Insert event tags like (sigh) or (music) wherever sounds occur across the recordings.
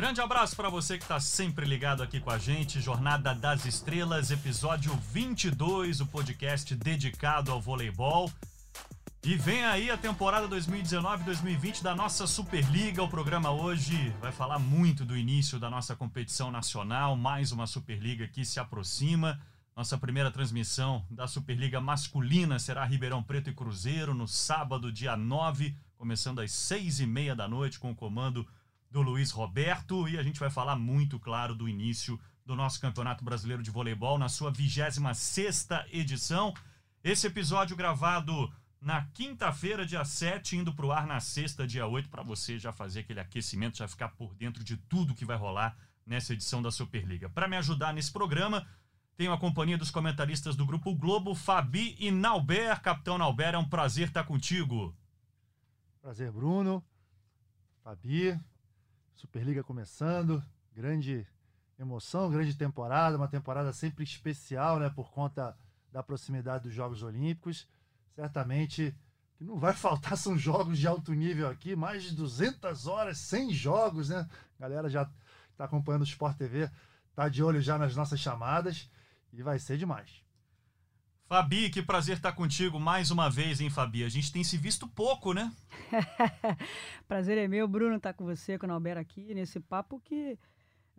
Grande abraço para você que está sempre ligado aqui com a gente. Jornada das Estrelas, episódio 22, o podcast dedicado ao voleibol. E vem aí a temporada 2019-2020 da nossa Superliga. O programa hoje vai falar muito do início da nossa competição nacional. Mais uma Superliga que se aproxima. Nossa primeira transmissão da Superliga masculina será Ribeirão Preto e Cruzeiro no sábado, dia 9, começando às seis e meia da noite, com o comando do Luiz Roberto. E a gente vai falar muito, claro, do início do nosso Campeonato Brasileiro de Voleibol na sua 26 edição. Esse episódio gravado na quinta-feira, dia 7, indo para o ar na sexta, dia 8, para você já fazer aquele aquecimento, já ficar por dentro de tudo que vai rolar nessa edição da Superliga. Para me ajudar nesse programa, tenho a companhia dos comentaristas do Grupo Globo, Fabi e Nauber. Capitão Nauber, é um prazer estar contigo. Prazer, Bruno. Fabi, Superliga começando, grande emoção, grande temporada, uma temporada sempre especial, né, por conta da proximidade dos Jogos Olímpicos. Certamente que não vai (laughs) faltar são jogos de alto nível aqui, mais de 200 horas, 100 jogos, né? A galera já está acompanhando o Sport TV, tá de olho já nas nossas chamadas e vai ser demais. Fabi, que prazer estar contigo mais uma vez, hein, Fabi? A gente tem se visto pouco, né? (laughs) prazer é meu, Bruno, estar com você, com o Albert aqui, nesse papo que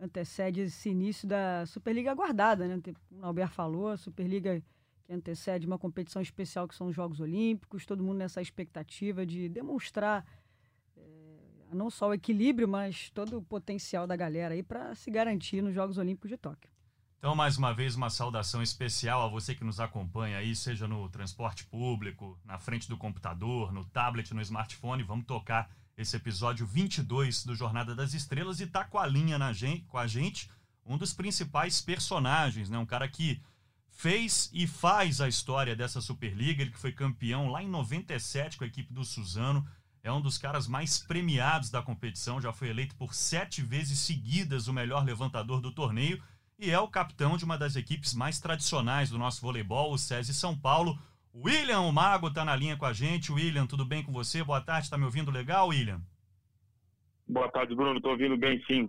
antecede esse início da Superliga aguardada, né? O Albert falou, a Superliga que antecede uma competição especial que são os Jogos Olímpicos, todo mundo nessa expectativa de demonstrar é, não só o equilíbrio, mas todo o potencial da galera aí para se garantir nos Jogos Olímpicos de Tóquio. Então, mais uma vez, uma saudação especial a você que nos acompanha aí, seja no transporte público, na frente do computador, no tablet, no smartphone. Vamos tocar esse episódio 22 do Jornada das Estrelas e tá com a linha na gente, com a gente um dos principais personagens, né? Um cara que fez e faz a história dessa Superliga, ele que foi campeão lá em 97 com a equipe do Suzano, é um dos caras mais premiados da competição, já foi eleito por sete vezes seguidas o melhor levantador do torneio e é o capitão de uma das equipes mais tradicionais do nosso voleibol, o SESI São Paulo. William, o Mago, está na linha com a gente. William, tudo bem com você? Boa tarde, está me ouvindo legal, William? Boa tarde, Bruno. Estou ouvindo bem, sim.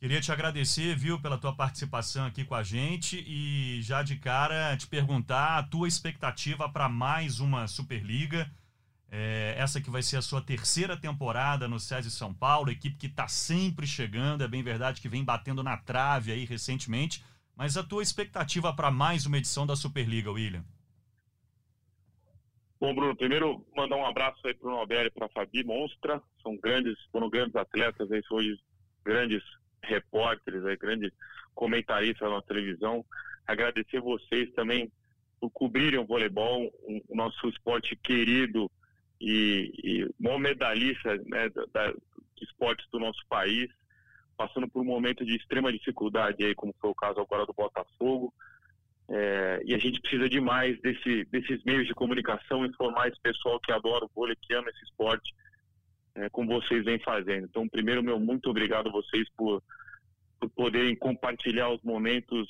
Queria te agradecer, viu, pela tua participação aqui com a gente e já de cara te perguntar a tua expectativa para mais uma Superliga. É, essa que vai ser a sua terceira temporada no SESI São Paulo, equipe que está sempre chegando, é bem verdade que vem batendo na trave aí recentemente, mas a tua expectativa para mais uma edição da Superliga, William? Bom, Bruno, primeiro mandar um abraço aí para o Nobel e para a Fabi Monstra, são grandes, foram grandes atletas, aí, hoje grandes repórteres, aí, grandes comentaristas na televisão. Agradecer vocês também por cobrirem o voleibol, o nosso esporte querido, e, e bom medalhista né, da, de esportes do nosso país, passando por um momento de extrema dificuldade, aí, como foi o caso agora do Botafogo. É, e a gente precisa demais desse, desses meios de comunicação, informar esse pessoal que adora o vôlei, que ama esse esporte, é, como vocês vêm fazendo. Então, primeiro, meu muito obrigado a vocês por, por poderem compartilhar os momentos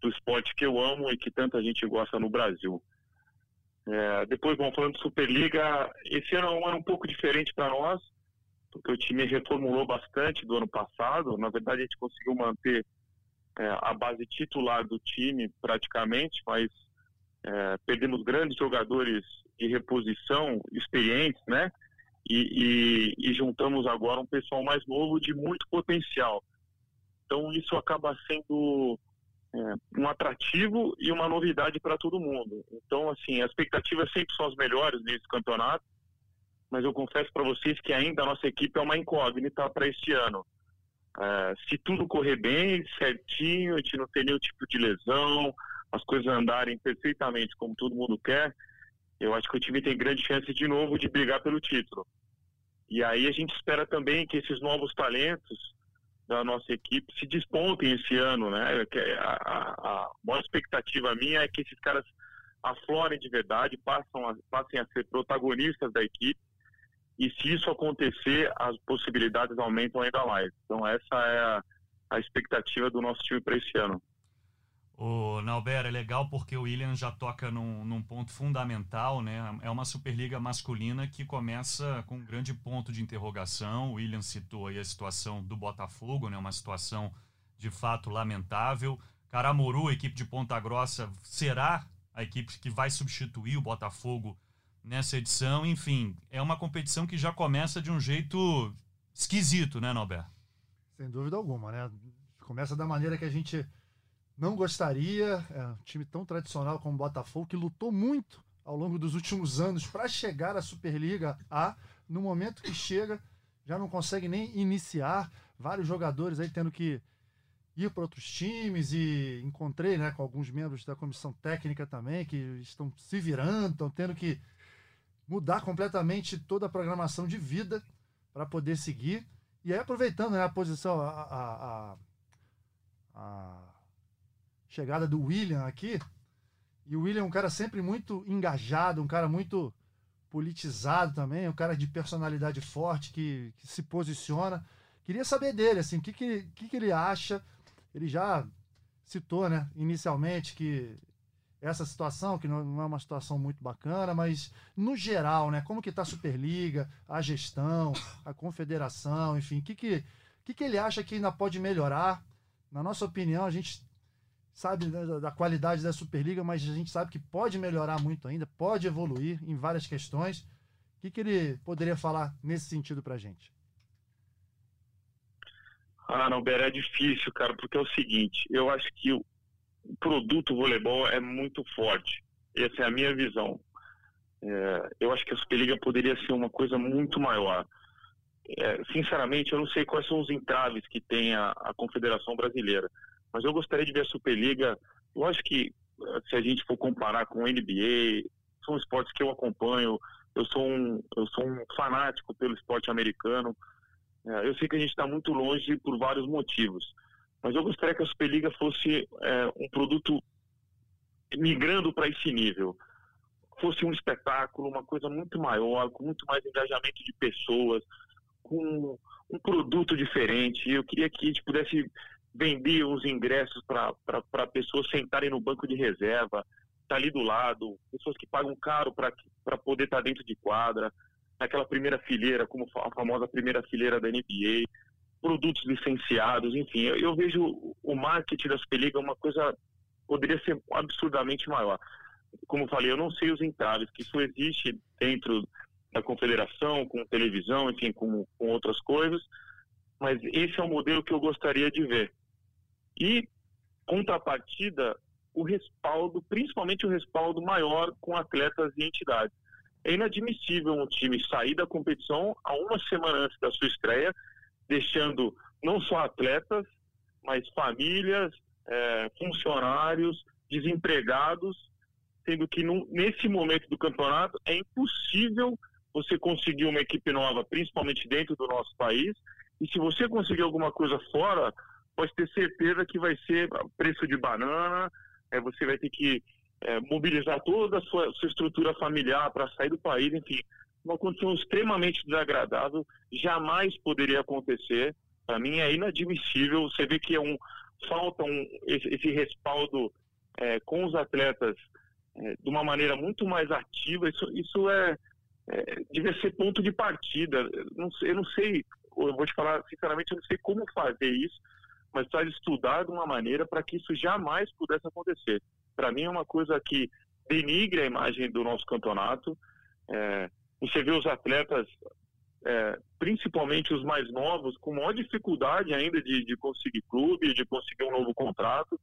do esporte que eu amo e que tanta gente gosta no Brasil. É, depois, bom, falando de Superliga, esse ano é um pouco diferente para nós, porque o time reformulou bastante do ano passado. Na verdade, a gente conseguiu manter é, a base titular do time praticamente, mas é, perdemos grandes jogadores de reposição, experientes, né? E, e, e, juntamos agora um pessoal mais novo de muito potencial. Então, isso acaba sendo um atrativo e uma novidade para todo mundo. Então, assim, as expectativas sempre são as melhores nesse campeonato, mas eu confesso para vocês que ainda a nossa equipe é uma incógnita para este ano. É, se tudo correr bem, certinho, a gente não ter nenhum tipo de lesão, as coisas andarem perfeitamente como todo mundo quer, eu acho que o time tem grande chance de novo de brigar pelo título. E aí a gente espera também que esses novos talentos da nossa equipe se despontem esse ano, né? A, a, a maior expectativa minha é que esses caras aflorem de verdade, passam a, passem a ser protagonistas da equipe e se isso acontecer, as possibilidades aumentam ainda mais. Então essa é a, a expectativa do nosso time para esse ano. O Nauber é legal porque o William já toca num, num, ponto fundamental, né? É uma Superliga masculina que começa com um grande ponto de interrogação. O William citou aí a situação do Botafogo, né? Uma situação de fato lamentável. Caramuru, equipe de Ponta Grossa, será a equipe que vai substituir o Botafogo nessa edição. Enfim, é uma competição que já começa de um jeito esquisito, né, Nauber? Sem dúvida alguma, né? Começa da maneira que a gente não gostaria. É um time tão tradicional como o Botafogo, que lutou muito ao longo dos últimos anos para chegar à Superliga A. No momento que chega, já não consegue nem iniciar. Vários jogadores aí tendo que ir para outros times e encontrei né, com alguns membros da comissão técnica também que estão se virando, estão tendo que mudar completamente toda a programação de vida para poder seguir. E aí aproveitando né, a posição, a, a, a, a chegada do William aqui. E o William é um cara sempre muito engajado, um cara muito politizado também, um cara de personalidade forte que, que se posiciona. Queria saber dele, assim, o que, que, que, que ele acha. Ele já citou, né, inicialmente, que essa situação, que não é uma situação muito bacana, mas no geral, né, como que está a Superliga, a gestão, a confederação, enfim, o que, que, que, que ele acha que ainda pode melhorar? Na nossa opinião, a gente sabe né, da qualidade da Superliga, mas a gente sabe que pode melhorar muito ainda, pode evoluir em várias questões. O que, que ele poderia falar nesse sentido para a gente? Ah, não, Beré, é difícil, cara, porque é o seguinte, eu acho que o produto voleibol é muito forte. Essa é a minha visão. É, eu acho que a Superliga poderia ser uma coisa muito maior. É, sinceramente, eu não sei quais são os entraves que tem a, a Confederação Brasileira. Mas eu gostaria de ver a Superliga. Lógico que eh, se a gente for comparar com o NBA, são esportes que eu acompanho. Eu sou um, eu sou um fanático pelo esporte americano. É, eu sei que a gente está muito longe por vários motivos, mas eu gostaria que a Superliga fosse é, um produto migrando para esse nível. Fosse um espetáculo, uma coisa muito maior, com muito mais engajamento de pessoas, com um produto diferente. Eu queria que a gente pudesse vendia os ingressos para pessoas sentarem no banco de reserva, tá ali do lado, pessoas que pagam caro para poder estar tá dentro de quadra, naquela primeira fileira, como a famosa primeira fileira da NBA, produtos licenciados, enfim, eu, eu vejo o marketing da Superliga uma coisa poderia ser absurdamente maior. Como falei, eu não sei os entraves, que isso existe dentro da confederação, com televisão, enfim, com, com outras coisas, mas esse é o modelo que eu gostaria de ver. E, contrapartida, o respaldo, principalmente o respaldo maior com atletas e entidades. É inadmissível um time sair da competição a uma semana antes da sua estreia, deixando não só atletas, mas famílias, é, funcionários, desempregados, sendo que num, nesse momento do campeonato é impossível você conseguir uma equipe nova, principalmente dentro do nosso país, e se você conseguir alguma coisa fora, pode ter certeza que vai ser preço de banana, é, você vai ter que é, mobilizar toda a sua, sua estrutura familiar para sair do país, enfim, uma condição extremamente desagradável, jamais poderia acontecer. Para mim é inadmissível. Você vê que é um falta um, esse, esse respaldo é, com os atletas é, de uma maneira muito mais ativa. Isso, isso é, é devia ser ponto de partida. Não, eu não sei, eu vou te falar sinceramente, eu não sei como fazer isso mas precisa estudar de uma maneira para que isso jamais pudesse acontecer. Para mim é uma coisa que denigre a imagem do nosso campeonato. É, você vê os atletas, é, principalmente os mais novos, com maior dificuldade ainda de, de conseguir clube, de conseguir um novo contrato.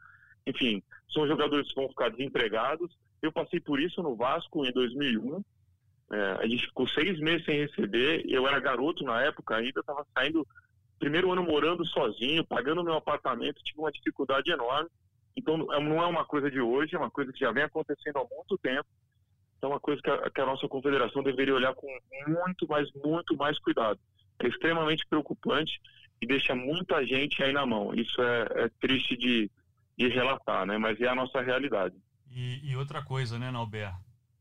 Enfim, são jogadores que vão ficar desempregados. Eu passei por isso no Vasco em 2001. É, a gente ficou seis meses sem receber. Eu era garoto na época ainda, estava saindo primeiro ano morando sozinho, pagando meu apartamento, tive uma dificuldade enorme. Então, não é uma coisa de hoje, é uma coisa que já vem acontecendo há muito tempo. Então, é uma coisa que a, que a nossa confederação deveria olhar com muito, mais, muito mais cuidado. É extremamente preocupante e deixa muita gente aí na mão. Isso é, é triste de, de relatar, né? Mas é a nossa realidade. E, e outra coisa, né, Nalber?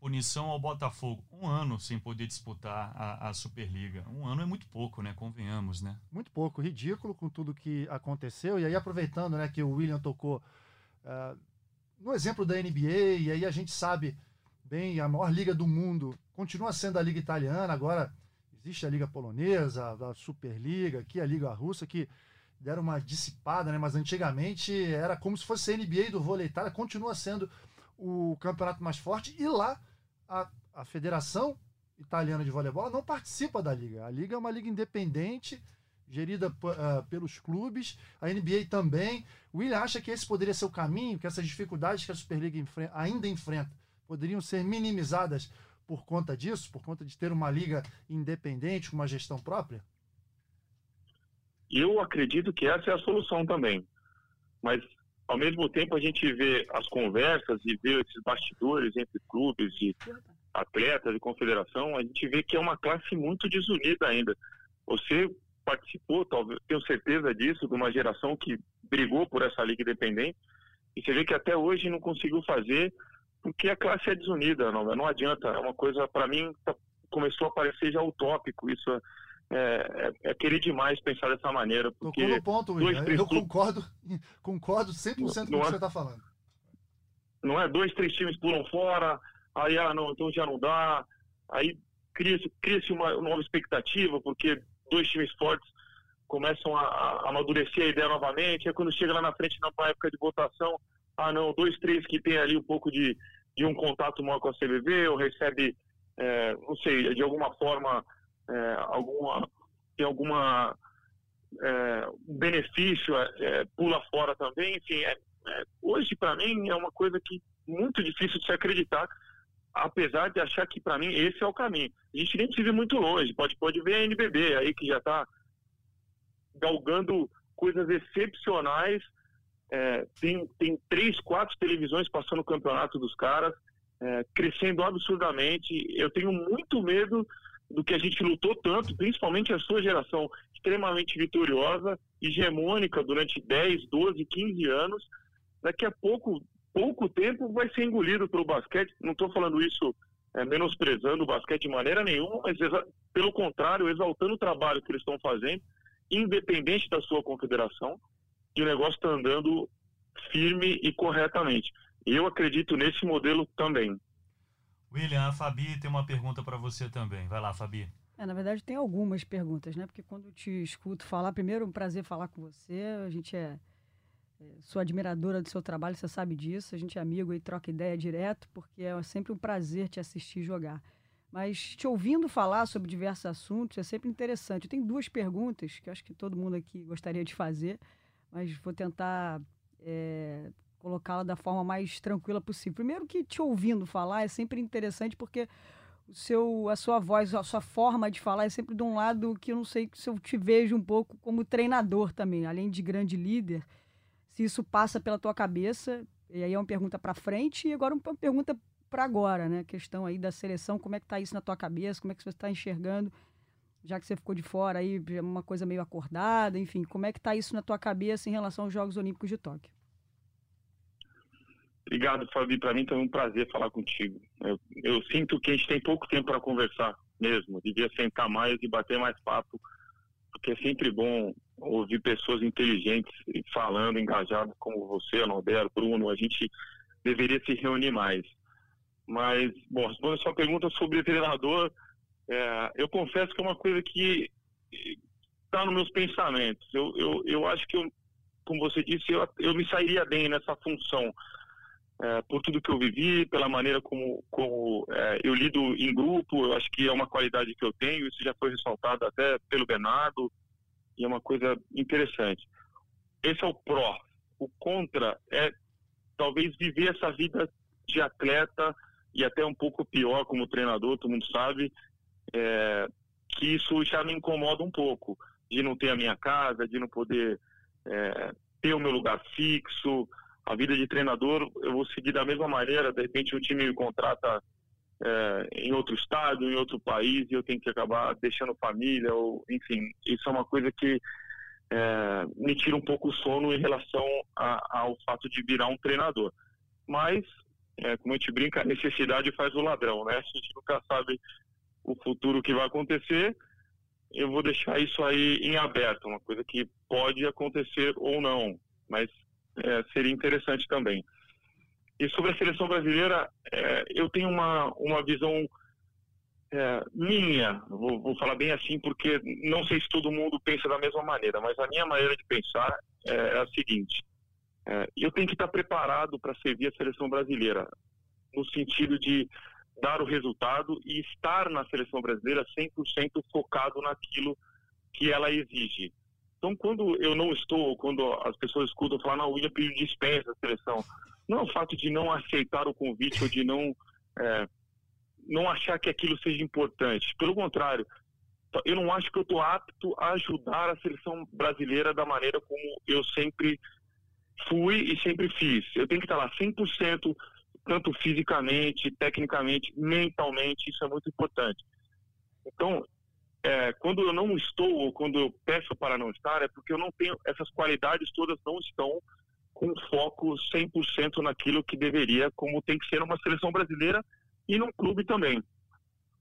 Punição ao Botafogo. Um ano sem poder disputar a, a, Superliga. Um ano é muito pouco, né? Convenhamos, né? Muito pouco, ridículo com tudo que aconteceu. E aí, aproveitando né, que o William tocou uh, no exemplo da NBA, e aí a gente sabe bem, a maior liga do mundo continua sendo a liga italiana, agora existe a liga polonesa, a Superliga, aqui a liga russa, que deram uma dissipada, né? Mas antigamente era como se fosse a NBA do vôlei continua sendo o campeonato mais forte, e lá a, a Federação Italiana de Voleibol não participa da liga. A liga é uma liga independente, gerida uh, pelos clubes, a NBA também. O William acha que esse poderia ser o caminho, que essas dificuldades que a Superliga enfrenta, ainda enfrenta poderiam ser minimizadas por conta disso, por conta de ter uma liga independente, com uma gestão própria? Eu acredito que essa é a solução também. Mas, ao mesmo tempo, a gente vê as conversas e vê esses bastidores entre clubes e atletas e confederação, a gente vê que é uma classe muito desunida ainda. Você participou, talvez, tenho certeza disso, de uma geração que brigou por essa liga independente, e você vê que até hoje não conseguiu fazer, porque a classe é desunida, não, não adianta. É uma coisa, para mim, tá, começou a parecer já utópico. Isso é, é, é, querer demais pensar dessa maneira. Porque Tocou no ponto. Dois, eu concordo, (laughs) concordo 100% com o que é, você está falando. Não é? Dois, três times pulam fora, aí, ah, não, então já não dá. Aí cria-se cria uma nova expectativa, porque dois times fortes começam a, a, amadurecer a ideia novamente. Aí quando chega lá na frente, na época de votação, ah, não, dois, três que tem ali um pouco de, de um contato maior com a CBV, ou recebe, é, não sei, de alguma forma, é, alguma, tem alguma é, benefício, é, é, pula fora também, enfim, é, hoje para mim é uma coisa que muito difícil de se acreditar apesar de achar que para mim esse é o caminho. A gente nem precisa ir muito longe, pode, pode ver a NBB aí que já está galgando coisas excepcionais. É, tem, tem três, quatro televisões passando o campeonato dos caras, é, crescendo absurdamente. Eu tenho muito medo do que a gente lutou tanto, principalmente a sua geração, extremamente vitoriosa, hegemônica durante 10, 12, 15 anos. Daqui a pouco pouco tempo vai ser engolido pelo basquete. Não estou falando isso é, menosprezando o basquete de maneira nenhuma, mas pelo contrário, exaltando o trabalho que eles estão fazendo, independente da sua confederação, e o negócio está andando firme e corretamente. Eu acredito nesse modelo também. William, a Fabi tem uma pergunta para você também. Vai lá, Fabi. É, na verdade, tem algumas perguntas, né? Porque quando eu te escuto falar, primeiro, um prazer falar com você. A gente é Sou admiradora do seu trabalho, você sabe disso. A gente é amigo e troca ideia direto, porque é sempre um prazer te assistir jogar. Mas te ouvindo falar sobre diversos assuntos é sempre interessante. Eu tenho duas perguntas que acho que todo mundo aqui gostaria de fazer, mas vou tentar é, colocá-la da forma mais tranquila possível. Primeiro que te ouvindo falar é sempre interessante porque o seu, a sua voz, a sua forma de falar é sempre de um lado que eu não sei se eu te vejo um pouco como treinador também, além de grande líder se isso passa pela tua cabeça. E aí é uma pergunta para frente e agora uma pergunta para agora, né? Questão aí da seleção, como é que tá isso na tua cabeça? Como é que você está enxergando? Já que você ficou de fora aí, uma coisa meio acordada, enfim, como é que tá isso na tua cabeça em relação aos Jogos Olímpicos de Tóquio? Obrigado, Fabi. Para mim também é um prazer falar contigo. Eu, eu sinto que a gente tem pouco tempo para conversar mesmo. Devia sentar mais e bater mais papo, porque é sempre bom ouvir pessoas inteligentes falando, engajadas como você, Norberto, Bruno, a gente deveria se reunir mais. Mas, bom, respondendo a sua pergunta sobre treinador, é, eu confesso que é uma coisa que está nos meus pensamentos. Eu, eu, eu acho que, eu, como você disse, eu, eu me sairia bem nessa função. É, por tudo que eu vivi, pela maneira como, como é, eu lido em grupo, eu acho que é uma qualidade que eu tenho, isso já foi ressaltado até pelo Bernardo, e é uma coisa interessante. Esse é o pró. O contra é talvez viver essa vida de atleta e até um pouco pior como treinador, todo mundo sabe, é, que isso já me incomoda um pouco, de não ter a minha casa, de não poder é, ter o meu lugar fixo. A vida de treinador eu vou seguir da mesma maneira, de repente o time me contrata é, em outro estado, em outro país, e eu tenho que acabar deixando família, ou enfim, isso é uma coisa que é, me tira um pouco o sono em relação a, ao fato de virar um treinador. Mas, é, como a gente brinca, a necessidade faz o ladrão, né? A gente nunca sabe o futuro que vai acontecer. Eu vou deixar isso aí em aberto, uma coisa que pode acontecer ou não, mas é, seria interessante também. E sobre a seleção brasileira, é, eu tenho uma, uma visão é, minha, vou, vou, falar bem assim, porque não sei se todo mundo pensa da mesma maneira, mas a minha maneira de pensar é, é a seguinte: é, eu tenho que estar preparado para servir a seleção brasileira, no sentido de dar o resultado e estar na seleção brasileira 100% focado naquilo que ela exige. Então, quando eu não estou, quando as pessoas escutam falar, não, o William pediu dispensa da seleção, não é o fato de não aceitar o convite ou de não, é, não achar que aquilo seja importante. Pelo contrário, eu não acho que eu estou apto a ajudar a seleção brasileira da maneira como eu sempre fui e sempre fiz. Eu tenho que estar lá 100%, tanto fisicamente, tecnicamente, mentalmente, isso é muito importante. Então, é, quando eu não estou ou quando eu peço para não estar, é porque eu não tenho, essas qualidades todas não estão com foco 100% naquilo que deveria, como tem que ser numa seleção brasileira e num clube também.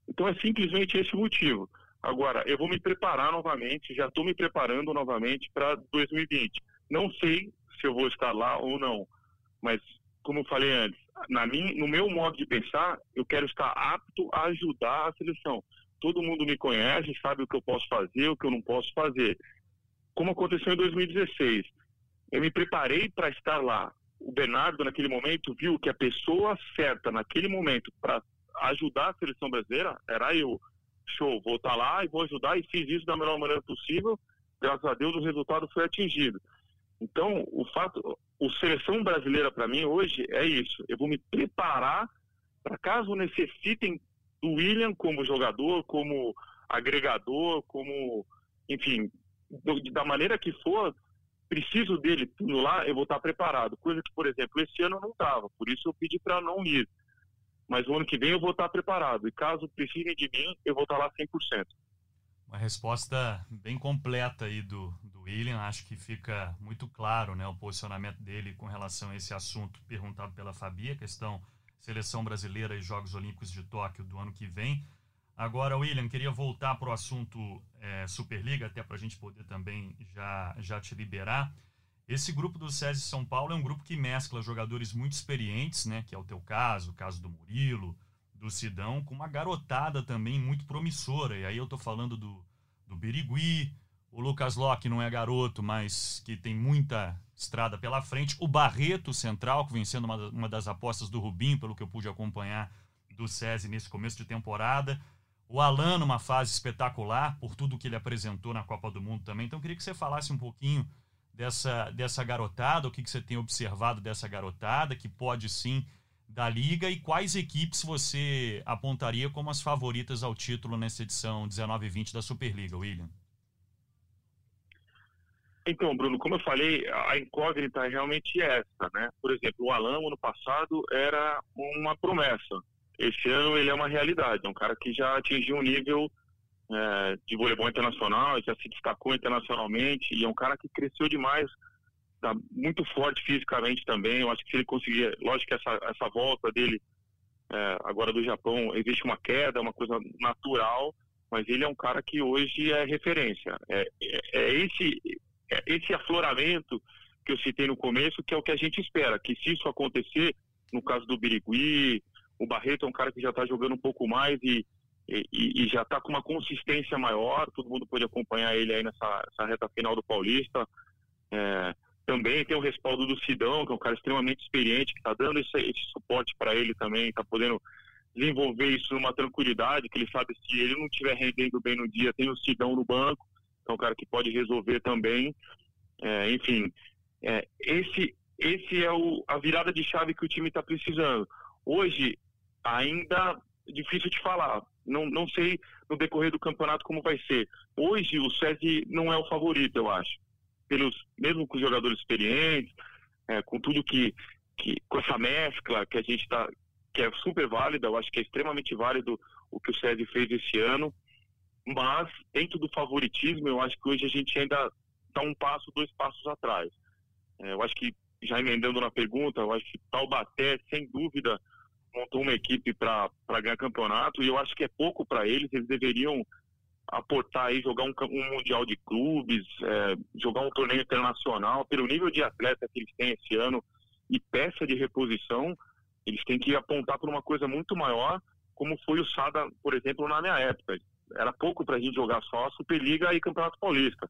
Então é simplesmente esse o motivo. Agora, eu vou me preparar novamente, já estou me preparando novamente para 2020. Não sei se eu vou estar lá ou não, mas como eu falei antes, na minha, no meu modo de pensar, eu quero estar apto a ajudar a seleção todo mundo me conhece, sabe o que eu posso fazer, o que eu não posso fazer. Como aconteceu em 2016, eu me preparei para estar lá. O Bernardo, naquele momento, viu que a pessoa certa, naquele momento, para ajudar a seleção brasileira, era eu. Show, vou estar lá e vou ajudar, e fiz isso da melhor maneira possível. Graças a Deus, o resultado foi atingido. Então, o fato, o seleção brasileira para mim hoje é isso. Eu vou me preparar para caso necessitem do William como jogador, como agregador, como, enfim, do, da maneira que for, preciso dele tudo lá, eu vou estar preparado. Coisa que, por exemplo, esse ano eu não estava, por isso eu pedi para não ir. Mas o ano que vem eu vou estar preparado. E caso precisem de mim, eu vou estar lá 100%. Uma resposta bem completa aí do, do William. Acho que fica muito claro né, o posicionamento dele com relação a esse assunto perguntado pela Fabi, a questão seleção brasileira e Jogos Olímpicos de Tóquio do ano que vem. Agora, William, queria voltar para o assunto é, Superliga, até para a gente poder também já, já te liberar. Esse grupo do SESI São Paulo é um grupo que mescla jogadores muito experientes, né, que é o teu caso, o caso do Murilo, do Sidão, com uma garotada também muito promissora. E aí eu estou falando do, do Birigui, o Lucas Locke não é garoto, mas que tem muita estrada pela frente. O Barreto Central, que vem sendo uma, uma das apostas do Rubinho, pelo que eu pude acompanhar do SESI nesse começo de temporada. O Alan numa fase espetacular, por tudo que ele apresentou na Copa do Mundo também. Então eu queria que você falasse um pouquinho dessa, dessa garotada, o que, que você tem observado dessa garotada, que pode sim da liga e quais equipes você apontaria como as favoritas ao título nessa edição 19 e 20 da Superliga, William? Então, Bruno, como eu falei, a incógnita é realmente essa, né? Por exemplo, o Alan, ano passado, era uma promessa. Esse ano ele é uma realidade. É um cara que já atingiu um nível é, de voleibol internacional, já se destacou internacionalmente e é um cara que cresceu demais, tá muito forte fisicamente também. Eu acho que se ele conseguir, lógico que essa, essa volta dele é, agora do Japão, existe uma queda, uma coisa natural, mas ele é um cara que hoje é referência. É, é, é esse é, esse afloramento que eu citei no começo, que é o que a gente espera, que se isso acontecer, no caso do Birigui, o Barreto é um cara que já está jogando um pouco mais e, e, e já está com uma consistência maior, todo mundo pode acompanhar ele aí nessa, reta final do Paulista. É, também tem o respaldo do Sidão, que é um cara extremamente experiente, que está dando esse, esse suporte para ele também, está podendo desenvolver isso numa tranquilidade, que ele sabe se ele não estiver rendendo bem no dia, tem o Sidão no banco, é um cara que pode resolver também. É, enfim, é, esse, esse é o, a virada de chave que o time está precisando. Hoje, ainda difícil de falar. Não, não sei no decorrer do campeonato como vai ser. Hoje, o SESI não é o favorito, eu acho. Pelos, mesmo com os jogadores experientes, é, com tudo que, que. com essa mescla que a gente está. que é super válida, eu acho que é extremamente válido o que o SESI fez esse ano. Mas, dentro do favoritismo, eu acho que hoje a gente ainda está um passo, dois passos atrás. É, eu acho que, já emendando na pergunta, eu acho que Taubaté, sem dúvida, montou uma equipe para ganhar campeonato e eu acho que é pouco para eles. Eles deveriam aportar aí, jogar um, um mundial de clubes, é, jogar um torneio internacional. Pelo nível de atleta que eles têm esse ano e peça de reposição, Eles têm que apontar para uma coisa muito maior, como foi o Sada, por exemplo, na minha época. Era pouco para a gente jogar só Superliga e Campeonato Paulista.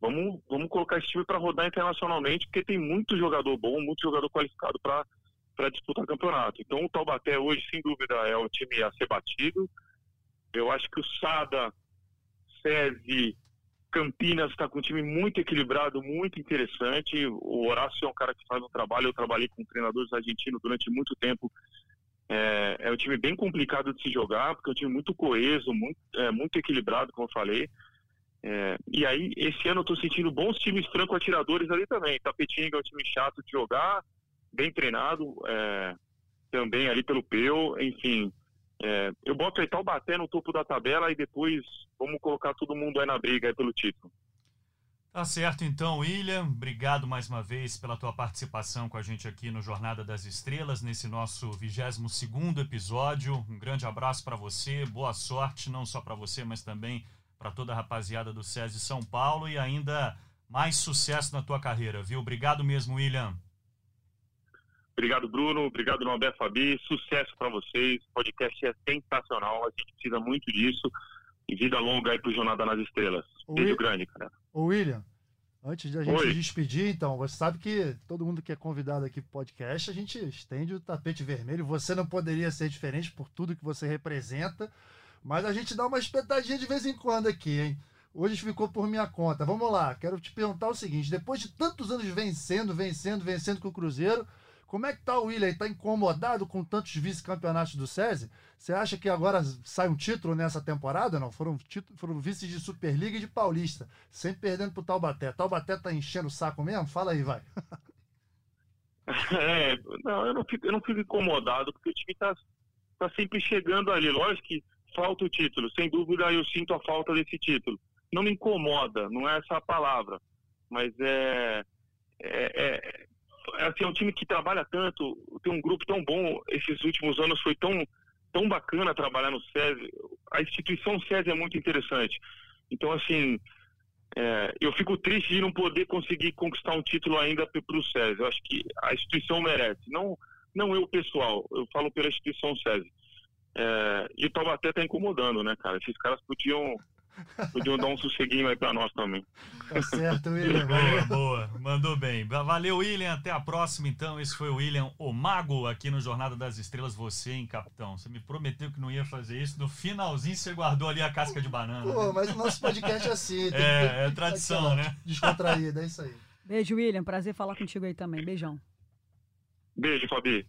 Vamos, vamos colocar esse time para rodar internacionalmente, porque tem muito jogador bom, muito jogador qualificado para disputar campeonato. Então o Taubaté hoje, sem dúvida, é o time a ser batido. Eu acho que o Sada, SESI, Campinas está com um time muito equilibrado, muito interessante. O Horácio é um cara que faz um trabalho. Eu trabalhei com treinadores argentinos durante muito tempo. É, é um time bem complicado de se jogar, porque é um time muito coeso, muito, é, muito equilibrado, como eu falei. É, e aí, esse ano eu tô sentindo bons times franco-atiradores ali também. Tapetinga é um time chato de jogar, bem treinado, é, também ali pelo Peu, enfim. É, eu boto aí Taubaté no topo da tabela e depois vamos colocar todo mundo aí na briga aí pelo título. Tá certo então, William. Obrigado mais uma vez pela tua participação com a gente aqui no Jornada das Estrelas, nesse nosso 22º episódio. Um grande abraço para você, boa sorte, não só para você, mas também para toda a rapaziada do SESI São Paulo e ainda mais sucesso na tua carreira, viu? Obrigado mesmo, William. Obrigado, Bruno. Obrigado, Norberto Fabi. Sucesso para vocês. O podcast é sensacional. A gente precisa muito disso. E vida longa aí pro Jornada nas Estrelas. O Beijo Will... grande, cara. Ô, William, antes de a gente se despedir, então, você sabe que todo mundo que é convidado aqui pro podcast, a gente estende o tapete vermelho. Você não poderia ser diferente por tudo que você representa. Mas a gente dá uma espetadinha de vez em quando aqui, hein? Hoje ficou por minha conta. Vamos lá, quero te perguntar o seguinte: depois de tantos anos vencendo, vencendo, vencendo com o Cruzeiro, como é que tá o William? Está incomodado com tantos vice-campeonatos do SESI? Você acha que agora sai um título nessa temporada? Não, foram, título, foram vices de Superliga e de Paulista, sempre perdendo pro Taubaté. Taubaté tá enchendo o saco mesmo? Fala aí, vai. (laughs) É, não, eu não fico, eu não fico incomodado, porque o time tá, tá sempre chegando ali. Lógico que falta o título. Sem dúvida, eu sinto a falta desse título. Não me incomoda, não é essa a palavra, mas é, é, é, assim, é um time que trabalha tanto, tem um grupo tão bom. Esses últimos anos foi tão, tão bacana trabalhar no SESI. A instituição SESI é muito interessante. Então, assim, é, eu fico triste de não poder conseguir conquistar um título ainda para o SESI. Eu acho que a instituição merece, não, não eu pessoal, eu falo pela instituição SESI. É, e o Taubaté está incomodando, né, cara? Esses caras podiam, podiam dar um sosseguinho aí para nós também. Tá certo, William. boa, boa. Mandou bem. Valeu, William. Até a próxima, então. Esse foi o William o Mago aqui no Jornada das Estrelas. Você, hein, capitão? Você me prometeu que não ia fazer isso. No finalzinho, você guardou ali a casca de banana. Pô, né? mas o nosso podcast é assim. Tem, é, tem, é tradição, né? Descontraída, é isso aí. Beijo, William. Prazer falar contigo aí também. Beijão. Beijo, Fabi.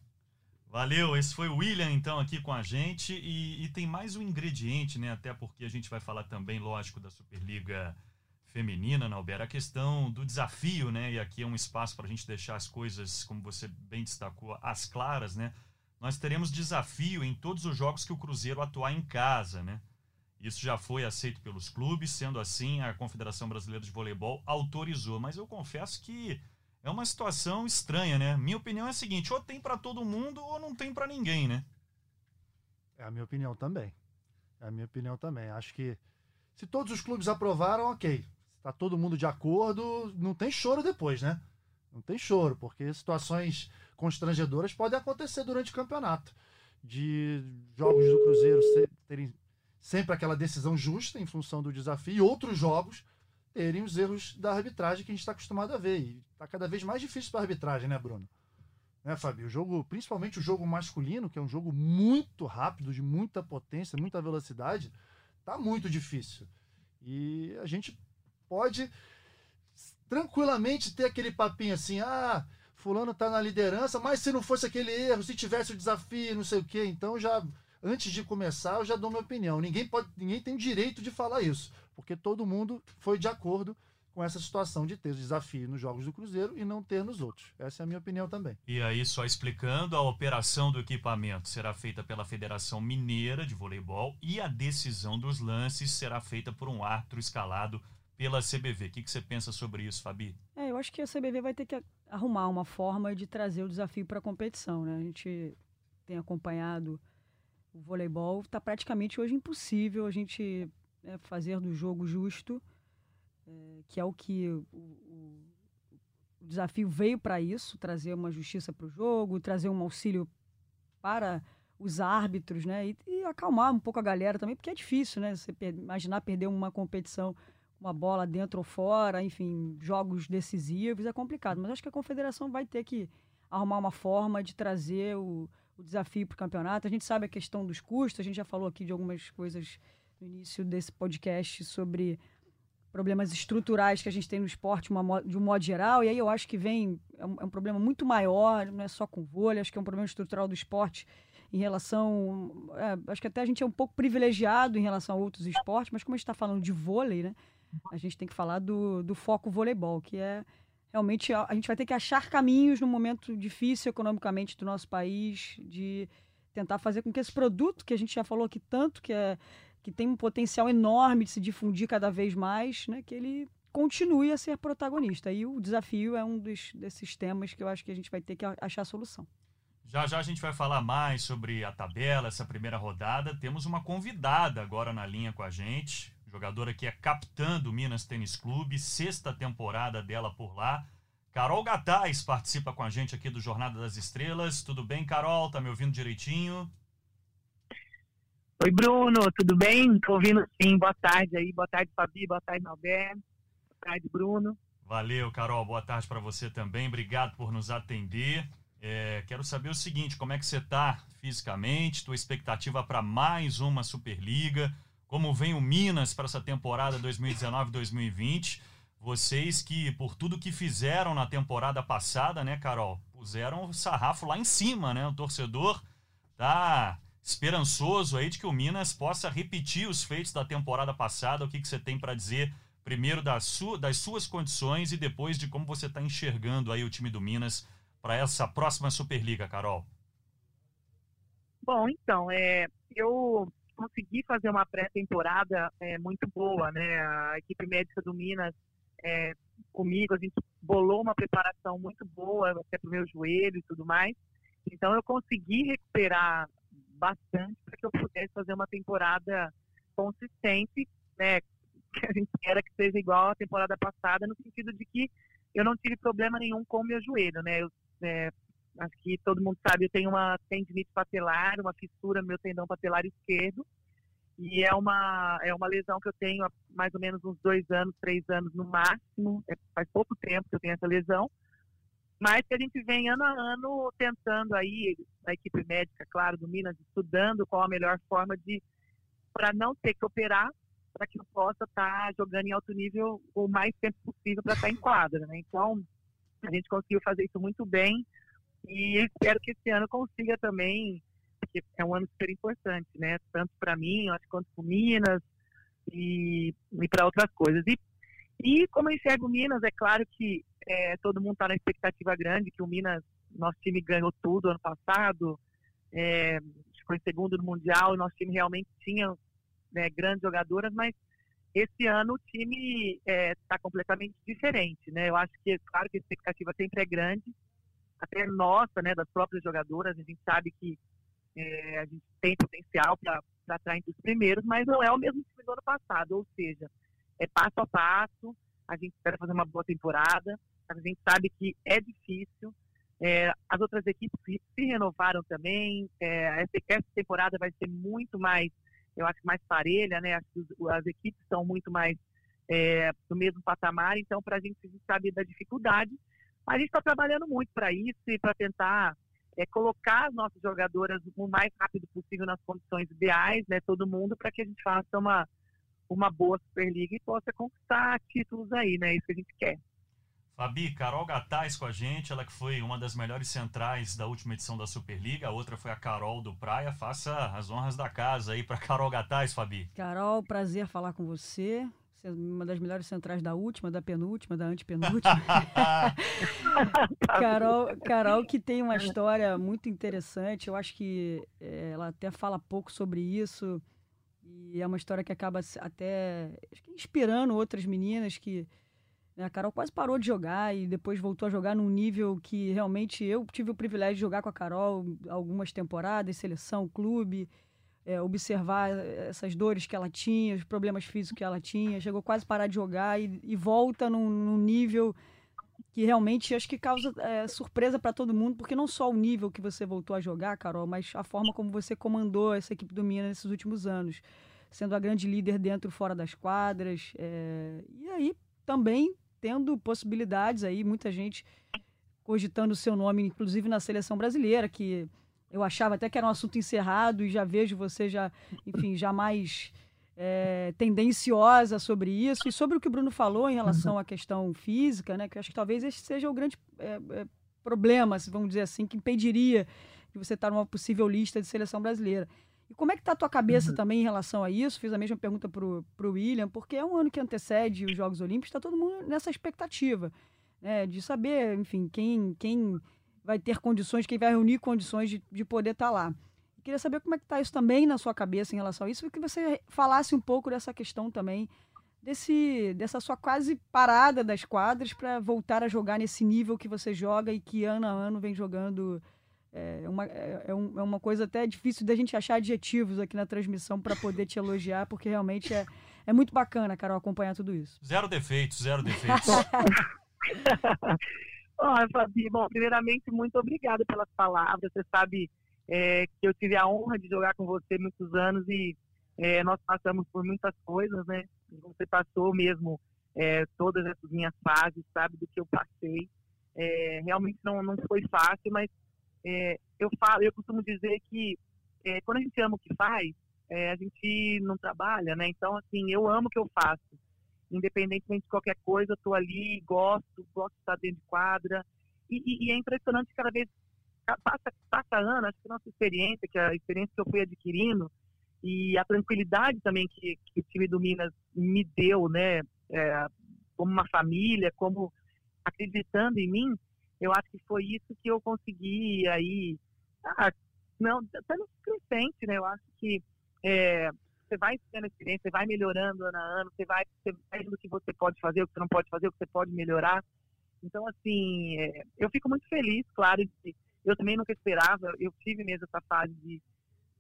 Valeu, esse foi o William então aqui com a gente e, e, tem mais um ingrediente, né? Até porque a gente vai falar também, lógico, da Superliga Feminina, Nauber, a questão do desafio, né? E aqui é um espaço para a gente deixar as coisas, como você bem destacou, as claras, né? Nós teremos desafio em todos os jogos que o Cruzeiro atuar em casa, né? Isso já foi aceito pelos clubes, sendo assim, a Confederação Brasileira de Voleibol autorizou. Mas eu confesso que é uma situação estranha, né? Minha opinião é a seguinte: ou tem para todo mundo ou não tem para ninguém, né? É a minha opinião também. É a minha opinião também. Acho que se todos os clubes aprovaram, ok. Está todo mundo de acordo, não tem choro depois, né? Não tem choro, porque situações constrangedoras podem acontecer durante o campeonato. De jogos do Cruzeiro terem sempre aquela decisão justa em função do desafio, e outros jogos terem os erros da arbitragem que a gente está acostumado a ver. E está cada vez mais difícil para a arbitragem, né, Bruno? Né, Fábio? O jogo, principalmente o jogo masculino, que é um jogo muito rápido, de muita potência, muita velocidade, tá muito difícil. E a gente pode tranquilamente ter aquele papinho assim, ah, fulano tá na liderança, mas se não fosse aquele erro, se tivesse o desafio, não sei o quê, então já antes de começar, eu já dou minha opinião. Ninguém pode, ninguém tem direito de falar isso porque todo mundo foi de acordo com essa situação de ter desafio nos jogos do Cruzeiro e não ter nos outros. Essa é a minha opinião também. E aí, só explicando, a operação do equipamento será feita pela Federação Mineira de Voleibol e a decisão dos lances será feita por um árbitro escalado pela CBV. O que, que você pensa sobre isso, Fabi? É, eu acho que a CBV vai ter que arrumar uma forma de trazer o desafio para a competição. Né? A gente tem acompanhado o voleibol, está praticamente hoje impossível a gente né, fazer do jogo justo, é, que é o que o, o, o desafio veio para isso, trazer uma justiça para o jogo, trazer um auxílio para os árbitros, né? E, e, acalmar um pouco a galera também, porque é difícil, né? Você per imaginar perder uma competição, uma bola dentro ou fora, enfim, jogos decisivos, é complicado. Mas acho que a confederação vai ter que arrumar uma forma de trazer o, o desafio para o campeonato. A gente sabe a questão dos custos, a gente já falou aqui de algumas coisas no início desse podcast sobre problemas estruturais que a gente tem no esporte de um modo geral, e aí eu acho que vem, é um, é um problema muito maior, não é só com vôlei, acho que é um problema estrutural do esporte em relação. É, acho que até a gente é um pouco privilegiado em relação a outros esportes, mas como a gente está falando de vôlei, né? A gente tem que falar do, do foco voleibol, que é realmente a, a gente vai ter que achar caminhos no momento difícil economicamente do nosso país, de tentar fazer com que esse produto que a gente já falou aqui tanto, que, é, que tem um potencial enorme de se difundir cada vez mais, né, que ele continue a ser protagonista. E o desafio é um dos, desses temas que eu acho que a gente vai ter que achar solução. Já já a gente vai falar mais sobre a tabela, essa primeira rodada. Temos uma convidada agora na linha com a gente, jogadora que é capitã do Minas Tênis Clube, sexta temporada dela por lá. Carol Gataz participa com a gente aqui do Jornada das Estrelas. Tudo bem, Carol? Tá me ouvindo direitinho? Oi, Bruno, tudo bem? Tô ouvindo sim. Boa tarde aí. Boa tarde, Fabi. Boa tarde, Alberto. Boa tarde, Bruno. Valeu, Carol. Boa tarde para você também. Obrigado por nos atender. É, quero saber o seguinte: como é que você está fisicamente? Tua expectativa para mais uma Superliga? Como vem o Minas para essa temporada 2019-2020? Vocês que, por tudo que fizeram na temporada passada, né, Carol? Puseram o sarrafo lá em cima, né? O torcedor tá esperançoso aí de que o Minas possa repetir os feitos da temporada passada. O que, que você tem para dizer primeiro das, su das suas condições e depois de como você está enxergando aí o time do Minas para essa próxima Superliga, Carol? Bom, então, é, eu consegui fazer uma pré-temporada é, muito boa, né? A equipe médica do Minas é, comigo, a gente bolou uma preparação muito boa, até para o meu joelho e tudo mais. Então eu consegui recuperar bastante para que eu pudesse fazer uma temporada consistente, né? (laughs) Que a gente espera que seja igual à temporada passada, no sentido de que eu não tive problema nenhum com o meu joelho, né? Eu é, acho que todo mundo sabe, eu tenho uma tendinite patelar, uma fissura no meu tendão patelar esquerdo. E é uma, é uma lesão que eu tenho há mais ou menos uns dois anos, três anos no máximo. É, faz pouco tempo que eu tenho essa lesão. Mas que a gente vem ano a ano tentando aí, a equipe médica, claro, do Minas, estudando qual a melhor forma de, para não ter que operar, para que eu possa estar tá jogando em alto nível o mais tempo possível para estar tá em quadra. Né? Então, a gente conseguiu fazer isso muito bem e espero que esse ano consiga também, porque é um ano super importante, né? Tanto para mim, acho quanto para Minas e, e para outras coisas. E, e como eu enxergo Minas, é claro que é, todo mundo está na expectativa grande que o Minas, nosso time ganhou tudo ano passado, é, em segundo no Mundial, nosso time realmente tinha né, grandes jogadoras, mas esse ano o time está é, tá completamente diferente, né? Eu acho que, claro que a expectativa sempre é grande, até nossa, né, das próprias jogadoras, a gente sabe que é, a gente tem potencial para estar entre os primeiros, mas não é o mesmo time do ano passado, ou seja, é passo a passo, a gente espera fazer uma boa temporada, a gente sabe que é difícil, é, as outras equipes se renovaram também, é, essa, temporada vai ser muito mais eu acho mais parelha, né? Que as equipes são muito mais é, do mesmo patamar, então para a gente saber da dificuldade, a gente está trabalhando muito para isso e para tentar é, colocar as nossas jogadoras o mais rápido possível nas condições ideais, né? Todo mundo para que a gente faça uma uma boa Superliga e possa conquistar títulos aí, né? Isso que a gente quer. Fabi, Carol Gataz com a gente, ela que foi uma das melhores centrais da última edição da Superliga, a outra foi a Carol do Praia. Faça as honras da casa aí para Carol Gataz, Fabi. Carol, prazer falar com você. Você é uma das melhores centrais da última, da penúltima, da antepenúltima. (laughs) Carol, Carol, que tem uma história muito interessante. Eu acho que é, ela até fala pouco sobre isso. E é uma história que acaba até inspirando outras meninas que a Carol quase parou de jogar e depois voltou a jogar num nível que realmente eu tive o privilégio de jogar com a Carol algumas temporadas, seleção, clube, é, observar essas dores que ela tinha, os problemas físicos que ela tinha. Chegou quase a parar de jogar e, e volta num, num nível que realmente acho que causa é, surpresa para todo mundo, porque não só o nível que você voltou a jogar, Carol, mas a forma como você comandou essa equipe do Minas nesses últimos anos, sendo a grande líder dentro e fora das quadras, é, e aí também tendo possibilidades aí, muita gente cogitando o seu nome, inclusive na seleção brasileira, que eu achava até que era um assunto encerrado e já vejo você já, enfim, já mais é, tendenciosa sobre isso e sobre o que o Bruno falou em relação à questão física, né? Que eu acho que talvez esse seja o grande é, é, problema, vamos dizer assim, que impediria de você estar numa possível lista de seleção brasileira. E como é que está a tua cabeça uhum. também em relação a isso? Fiz a mesma pergunta para o William, porque é um ano que antecede os Jogos Olímpicos, está todo mundo nessa expectativa, né? De saber, enfim, quem, quem vai ter condições, quem vai reunir condições de, de poder estar tá lá. Queria saber como é que está isso também na sua cabeça em relação a isso, e que você falasse um pouco dessa questão também, desse, dessa sua quase parada das quadras para voltar a jogar nesse nível que você joga e que ano a ano vem jogando. É uma, é, é, um, é uma coisa até difícil da gente achar adjetivos aqui na transmissão para poder te elogiar, porque realmente é, é muito bacana, Carol, acompanhar tudo isso. Zero defeitos, zero defeitos. (laughs) (laughs) oh, Fabi, bom, primeiramente, muito obrigada pelas palavras. Você sabe é, que eu tive a honra de jogar com você muitos anos e é, nós passamos por muitas coisas, né? Você passou mesmo é, todas essas minhas fases, sabe do que eu passei. É, realmente não, não foi fácil, mas é, eu falo, eu costumo dizer que é, quando a gente ama o que faz, a gente não trabalha, né? Então, assim, eu amo o que eu faço. Independentemente de qualquer coisa, eu tô ali, gosto, gosto de estar dentro de quadra. E, e, e é impressionante cada vez passa, passa ano, acho que a nossa experiência, que a experiência que eu fui adquirindo e a tranquilidade também que, que o time do Minas me deu, né, é, como uma família, como acreditando em mim, eu acho que foi isso que eu consegui aí, ah, não, sendo crescente, né, eu acho que é, você vai tendo experiência, você vai melhorando ano a ano, você vai, você vendo o que você pode fazer, o que você não pode fazer, o que você pode melhorar. Então, assim, é, eu fico muito feliz, claro, de, eu também nunca esperava, eu tive mesmo essa fase de,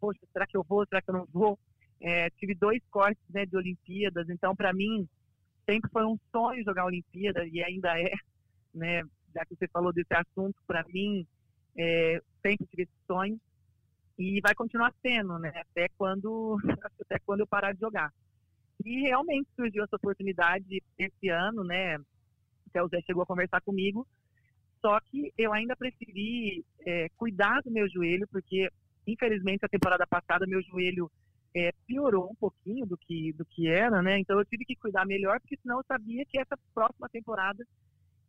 poxa, será que eu vou, será que eu não vou? É, tive dois cortes né, de Olimpíadas, então para mim sempre foi um sonho jogar Olimpíada e ainda é, né? Já que você falou desse assunto, para mim é, sempre tive esse sonho e vai continuar sendo, né? Até quando, (laughs) até quando eu parar de jogar. E realmente surgiu essa oportunidade esse ano, né? Até o Zé chegou a conversar comigo só que eu ainda preferi é, cuidar do meu joelho, porque infelizmente a temporada passada meu joelho é, piorou um pouquinho do que, do que era, né? Então eu tive que cuidar melhor, porque senão eu sabia que essa próxima temporada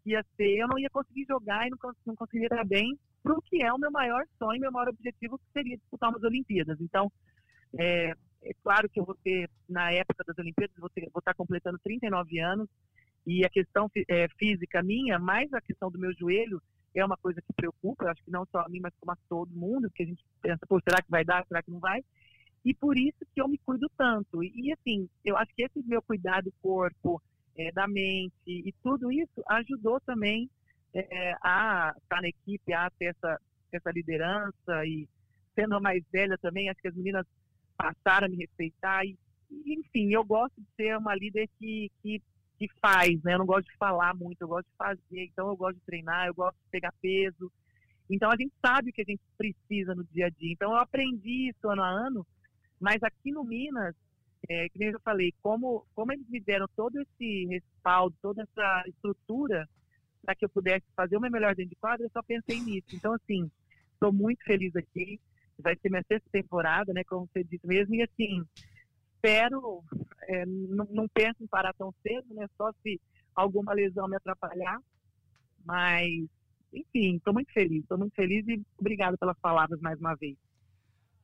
ia ser, eu não ia conseguir jogar e não, não conseguiria estar bem para o que é o meu maior sonho, meu maior objetivo, que seria disputar umas Olimpíadas. Então, é, é claro que eu vou ter, na época das Olimpíadas, vou, ter, vou estar completando 39 anos, e a questão é, física minha, mais a questão do meu joelho, é uma coisa que preocupa, eu acho que não só a mim, mas como a todo mundo, porque a gente pensa, pô, será que vai dar, será que não vai? E por isso que eu me cuido tanto. E, e assim, eu acho que esse meu cuidado do corpo, é, da mente e tudo isso ajudou também é, a estar na equipe, a ter essa, essa liderança e sendo a mais velha também, acho que as meninas passaram a me respeitar e, enfim, eu gosto de ser uma líder que, que que faz, né? Eu não gosto de falar muito, eu gosto de fazer, então eu gosto de treinar, eu gosto de pegar peso. Então a gente sabe o que a gente precisa no dia a dia. Então eu aprendi isso ano a ano, mas aqui no Minas, é, que nem eu falei, como, como eles me deram todo esse respaldo, toda essa estrutura para que eu pudesse fazer meu melhor dentro de quadra, eu só pensei nisso. Então, assim, estou muito feliz aqui. Vai ser minha sexta temporada, né? Como você disse mesmo. E assim, espero, é, não, não penso em parar tão cedo, né? Só se alguma lesão me atrapalhar. Mas, enfim, estou muito feliz, estou muito feliz e obrigado pelas palavras mais uma vez.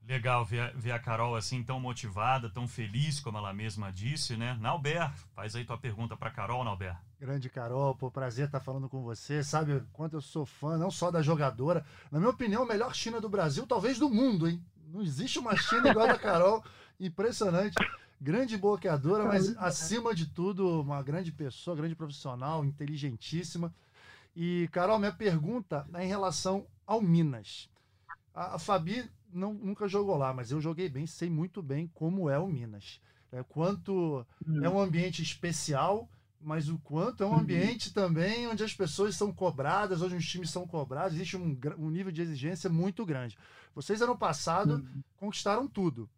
Legal ver, ver a Carol assim tão motivada, tão feliz, como ela mesma disse, né? Nauber, faz aí tua pergunta para Carol, Nauber. Grande Carol, pô, prazer estar falando com você. Sabe quanto eu sou fã, não só da jogadora, na minha opinião, a melhor China do Brasil, talvez do mundo, hein? Não existe uma China igual a da Carol. (laughs) Impressionante. Grande bloqueadora, mas acima de tudo, uma grande pessoa, grande profissional, inteligentíssima. E, Carol, minha pergunta é em relação ao Minas. A, a Fabi não, nunca jogou lá, mas eu joguei bem, sei muito bem como é o Minas. É, quanto hum. é um ambiente especial, mas o quanto é um ambiente também onde as pessoas são cobradas, onde os times são cobrados, existe um, um nível de exigência muito grande. Vocês, ano passado, uhum. conquistaram tudo.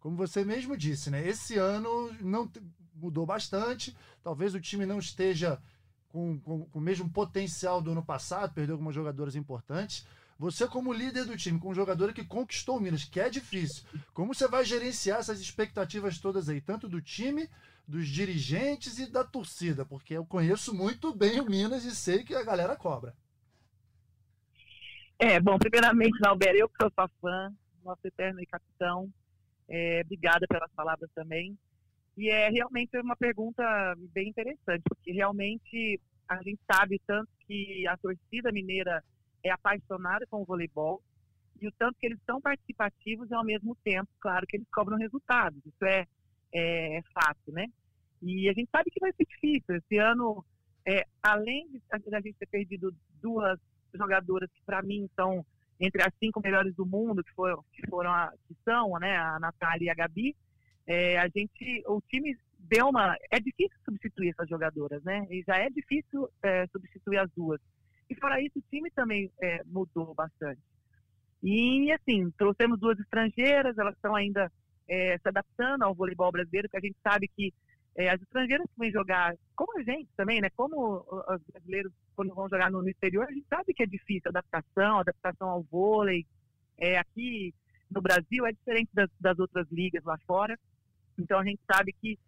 Como você mesmo disse, né? Esse ano não mudou bastante. Talvez o time não esteja com, com, com o mesmo potencial do ano passado, perdeu algumas jogadoras importantes. Você, como líder do time, com um jogador que conquistou o Minas, que é difícil, como você vai gerenciar essas expectativas todas aí, tanto do time, dos dirigentes e da torcida? Porque eu conheço muito bem o Minas e sei que a galera cobra. É, bom, primeiramente, Nalber, eu que sou sua fã, nosso eterno capitão, é, obrigada pelas palavras também. E é realmente uma pergunta bem interessante, porque realmente a gente sabe tanto que a torcida mineira é apaixonada com o voleibol e o tanto que eles são participativos e ao mesmo tempo, claro, que eles cobram resultados. Isso é, é, é fato, né? E a gente sabe que vai ser difícil. Esse ano, é, além de a gente ter perdido duas jogadoras que para mim são entre as cinco melhores do mundo, que foram, que foram a, que são, né, a Natália e a Gabi, é, a gente, o time deu uma, é difícil substituir essas jogadoras, né? E já é difícil é, substituir as duas. E fora isso, o time também é, mudou bastante. E assim, trouxemos duas estrangeiras, elas estão ainda é, se adaptando ao voleibol brasileiro, que a gente sabe que é, as estrangeiras que vêm jogar, como a gente também, né? Como os brasileiros, quando vão jogar no, exterior, a gente sabe que é difícil adaptação, adaptação ao vôlei. É, aqui no Brasil é diferente das, das outras ligas lá fora. Então a gente sabe que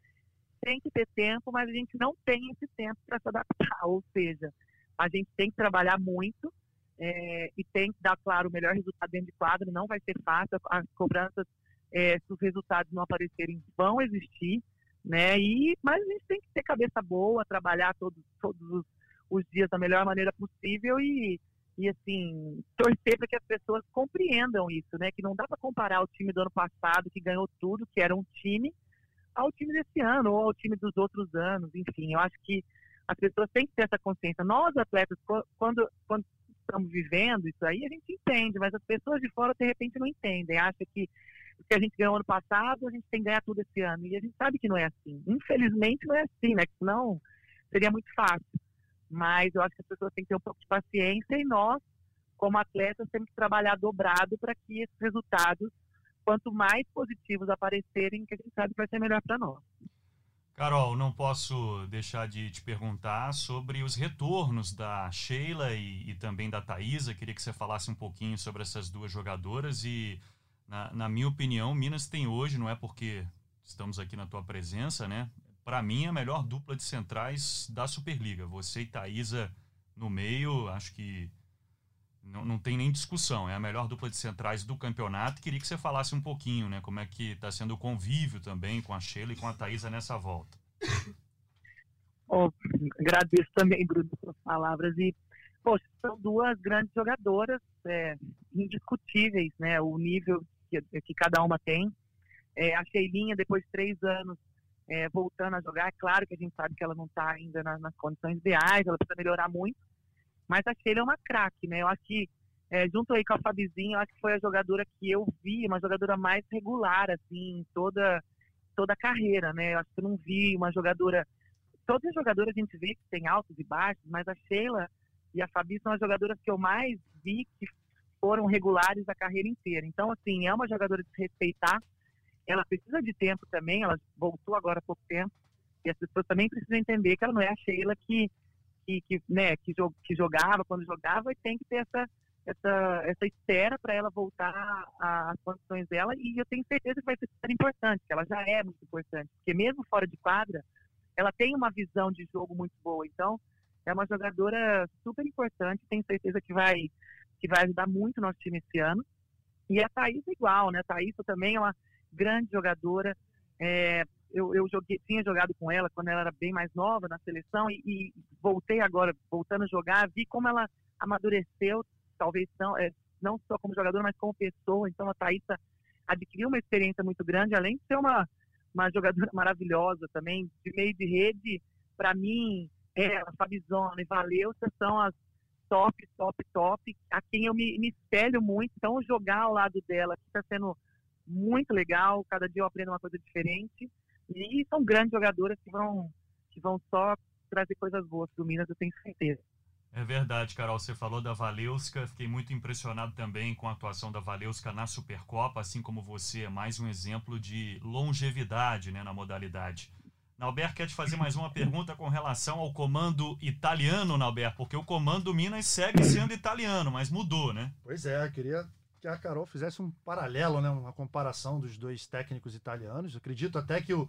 tem que ter tempo, mas a gente não tem esse tempo para se adaptar. (laughs) Ou seja, a gente tem que trabalhar muito é, e tem que dar, claro, o melhor resultado dentro de quadro. Não vai ser fácil. As cobranças, é, se os resultados não aparecerem, vão existir né? E mas a gente tem que ter cabeça boa, trabalhar todos todos os, os dias da melhor maneira possível e e assim torcer para que as pessoas compreendam isso, né? Que não dá para comparar o time do ano passado que ganhou tudo, que era um time, ao time desse ano ou ao time dos outros anos. Enfim, eu acho que as pessoas têm que ter essa consciência. Nós atletas quando quando estamos vivendo isso aí a gente entende, mas as pessoas de fora de repente não entendem, acha que o que a gente ganhou ano passado, a gente tem que ganhar tudo esse ano. E a gente sabe que não é assim. Infelizmente não é assim, né? Senão seria muito fácil. Mas eu acho que as pessoas têm que ter um pouco de paciência e nós, como atletas, temos que trabalhar dobrado para que esses resultados, quanto mais positivos aparecerem, que a gente sabe que vai ser melhor para nós. Carol, não posso deixar de te perguntar sobre os retornos da Sheila e, e também da Thaisa. Queria que você falasse um pouquinho sobre essas duas jogadoras e na, na minha opinião, Minas tem hoje, não é porque estamos aqui na tua presença, né? Para mim, a melhor dupla de centrais da Superliga. Você e Thaisa no meio, acho que não, não tem nem discussão. É a melhor dupla de centrais do campeonato. Queria que você falasse um pouquinho, né? Como é que está sendo o convívio também com a Sheila e com a Thaisa nessa volta. Oh, agradeço também, Bruno, suas palavras. E, poxa, são duas grandes jogadoras, é, indiscutíveis, né? O nível que, que cada uma tem. É, a Sheilinha, depois de três anos, é, voltando a jogar, é claro que a gente sabe que ela não está ainda nas, nas, condições ideais, ela precisa melhorar muito, mas a Sheila é uma craque, né? Eu acho que, é, junto aí com a Fabizinha, eu acho que foi a jogadora que eu vi, uma jogadora mais regular, assim, toda, toda a carreira, né? Eu acho que eu não vi uma jogadora... Todas as jogadoras a gente vê que tem altos e baixos, mas a Sheila e a Fabi são as jogadoras que eu mais vi que foram regulares a carreira inteira. Então, assim, é uma jogadora de se respeitar. Ela precisa de tempo também, ela voltou agora há pouco tempo. E as pessoas também precisam entender que ela não é a Sheila que, que, que, né, que, que jogava quando jogava e tem que ter essa, essa, essa espera para ela voltar às condições dela. E eu tenho certeza que vai ser super importante, que ela já é muito importante. Porque mesmo fora de quadra, ela tem uma visão de jogo muito boa. Então, é uma jogadora super importante. Tenho certeza que vai que vai ajudar muito o nosso time esse ano. E a Thaís é igual, né? A Thaís também é uma grande jogadora. É, eu, eu joguei, tinha jogado com ela quando ela era bem mais nova na seleção e, e voltei agora, voltando a jogar, vi como ela amadureceu, talvez não, é, não só como jogadora, mas como pessoa. Então a Thaís adquiriu uma experiência muito grande, além de ser uma, uma jogadora (laughs) maravilhosa também, de meio de rede, para mim, ela, Fabizona e Valeuça são as top, top, top, a quem eu me, me espelho muito. Então, jogar ao lado dela está sendo muito legal. Cada dia eu aprendo uma coisa diferente. E são grandes jogadoras que vão, que vão só trazer coisas boas para o Minas, eu tenho certeza. É verdade, Carol. Você falou da Valeuska. Fiquei muito impressionado também com a atuação da Valeuska na Supercopa, assim como você. É mais um exemplo de longevidade né, na modalidade. Nauber quer te fazer mais uma pergunta com relação ao comando italiano, Nauber, porque o comando Minas segue sendo italiano, mas mudou, né? Pois é, eu queria que a Carol fizesse um paralelo, né, uma comparação dos dois técnicos italianos. Acredito até que o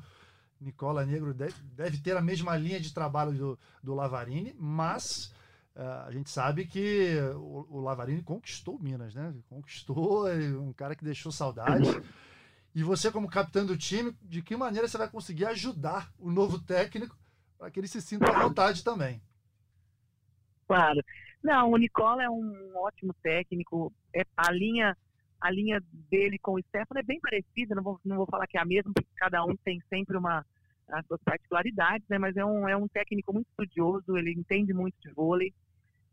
Nicola Negro deve, deve ter a mesma linha de trabalho do, do Lavarini, mas uh, a gente sabe que o, o, Lavarini conquistou Minas, né? Conquistou, é um cara que deixou saudade. E você, como capitão do time, de que maneira você vai conseguir ajudar o novo técnico para que ele se sinta à vontade também? Claro. Não, o Nicola é um ótimo técnico. É, a linha a linha dele com o Stefano é bem parecida, não vou, não vou falar que é a mesma, porque cada um tem sempre uma as suas particularidades, né? Mas é um, é um técnico muito estudioso, ele entende muito de vôlei,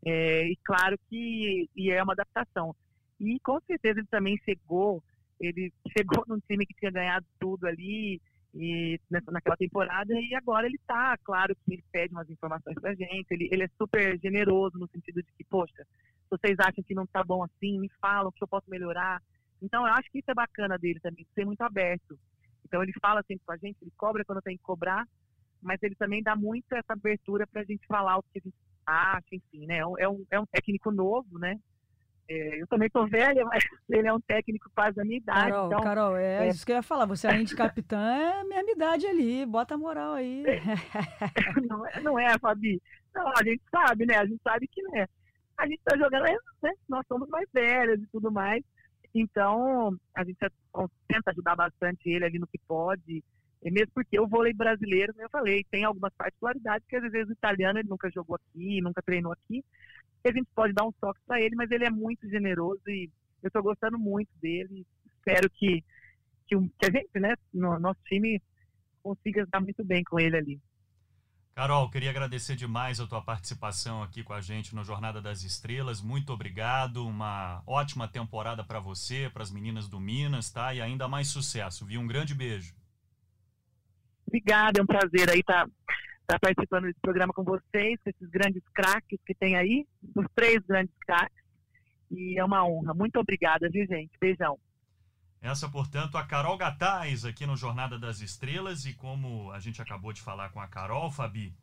é, e claro que e é uma adaptação. E com certeza ele também chegou, ele (laughs) chegou num time que tinha ganhado tudo ali, e nessa, naquela temporada e agora ele está claro que ele pede umas informações pra gente ele, ele é super generoso no sentido de que poxa vocês acham que não está bom assim me falam que eu posso melhorar. Então eu acho que isso é bacana dele também ser muito aberto. Então ele fala sempre com a gente ele cobra quando tem que cobrar mas ele também dá muito essa abertura para a gente falar o que a gente acha enfim né? É um, é um é técnico novo né eu também tô velha, mas (laughs) ele é um técnico quase da minha idade. Carol, então, Carol é, é, isso que eu ia falar. Você, além de capitã, é a mesma idade ali. Bota a moral aí. (laughs) não, é, não é, Fabi. Não, a gente sabe, né? A gente sabe que né, a gente tá jogando, né? Nós somos mais velhos e tudo mais. Então, a gente tenta ajudar bastante ele ali no que pode. E mesmo porque o vôlei brasileiro, como eu falei, tem algumas particularidades que às vezes o italiano ele nunca jogou aqui, nunca treinou aqui que a gente pode dar um toque para ele, mas ele é muito generoso e eu estou gostando muito dele. Espero que, que, que, a gente, né, no nosso time, consiga estar muito bem com ele ali. Carol, queria agradecer demais a tua participação aqui com a gente no Jornada das Estrelas. Muito obrigado. Uma ótima temporada para você, para as meninas do Minas, tá? E ainda mais sucesso, viu? Um grande beijo. Obrigada, é um prazer aí estar tá estar participando desse programa com vocês, com esses grandes craques que tem aí, os três grandes craques. E é uma honra. Muito obrigada, viu, gente? Beijão. Essa, portanto, a Carol Gataz aqui no Jornada das Estrelas. E como a gente acabou de falar com a Carol, Fabi,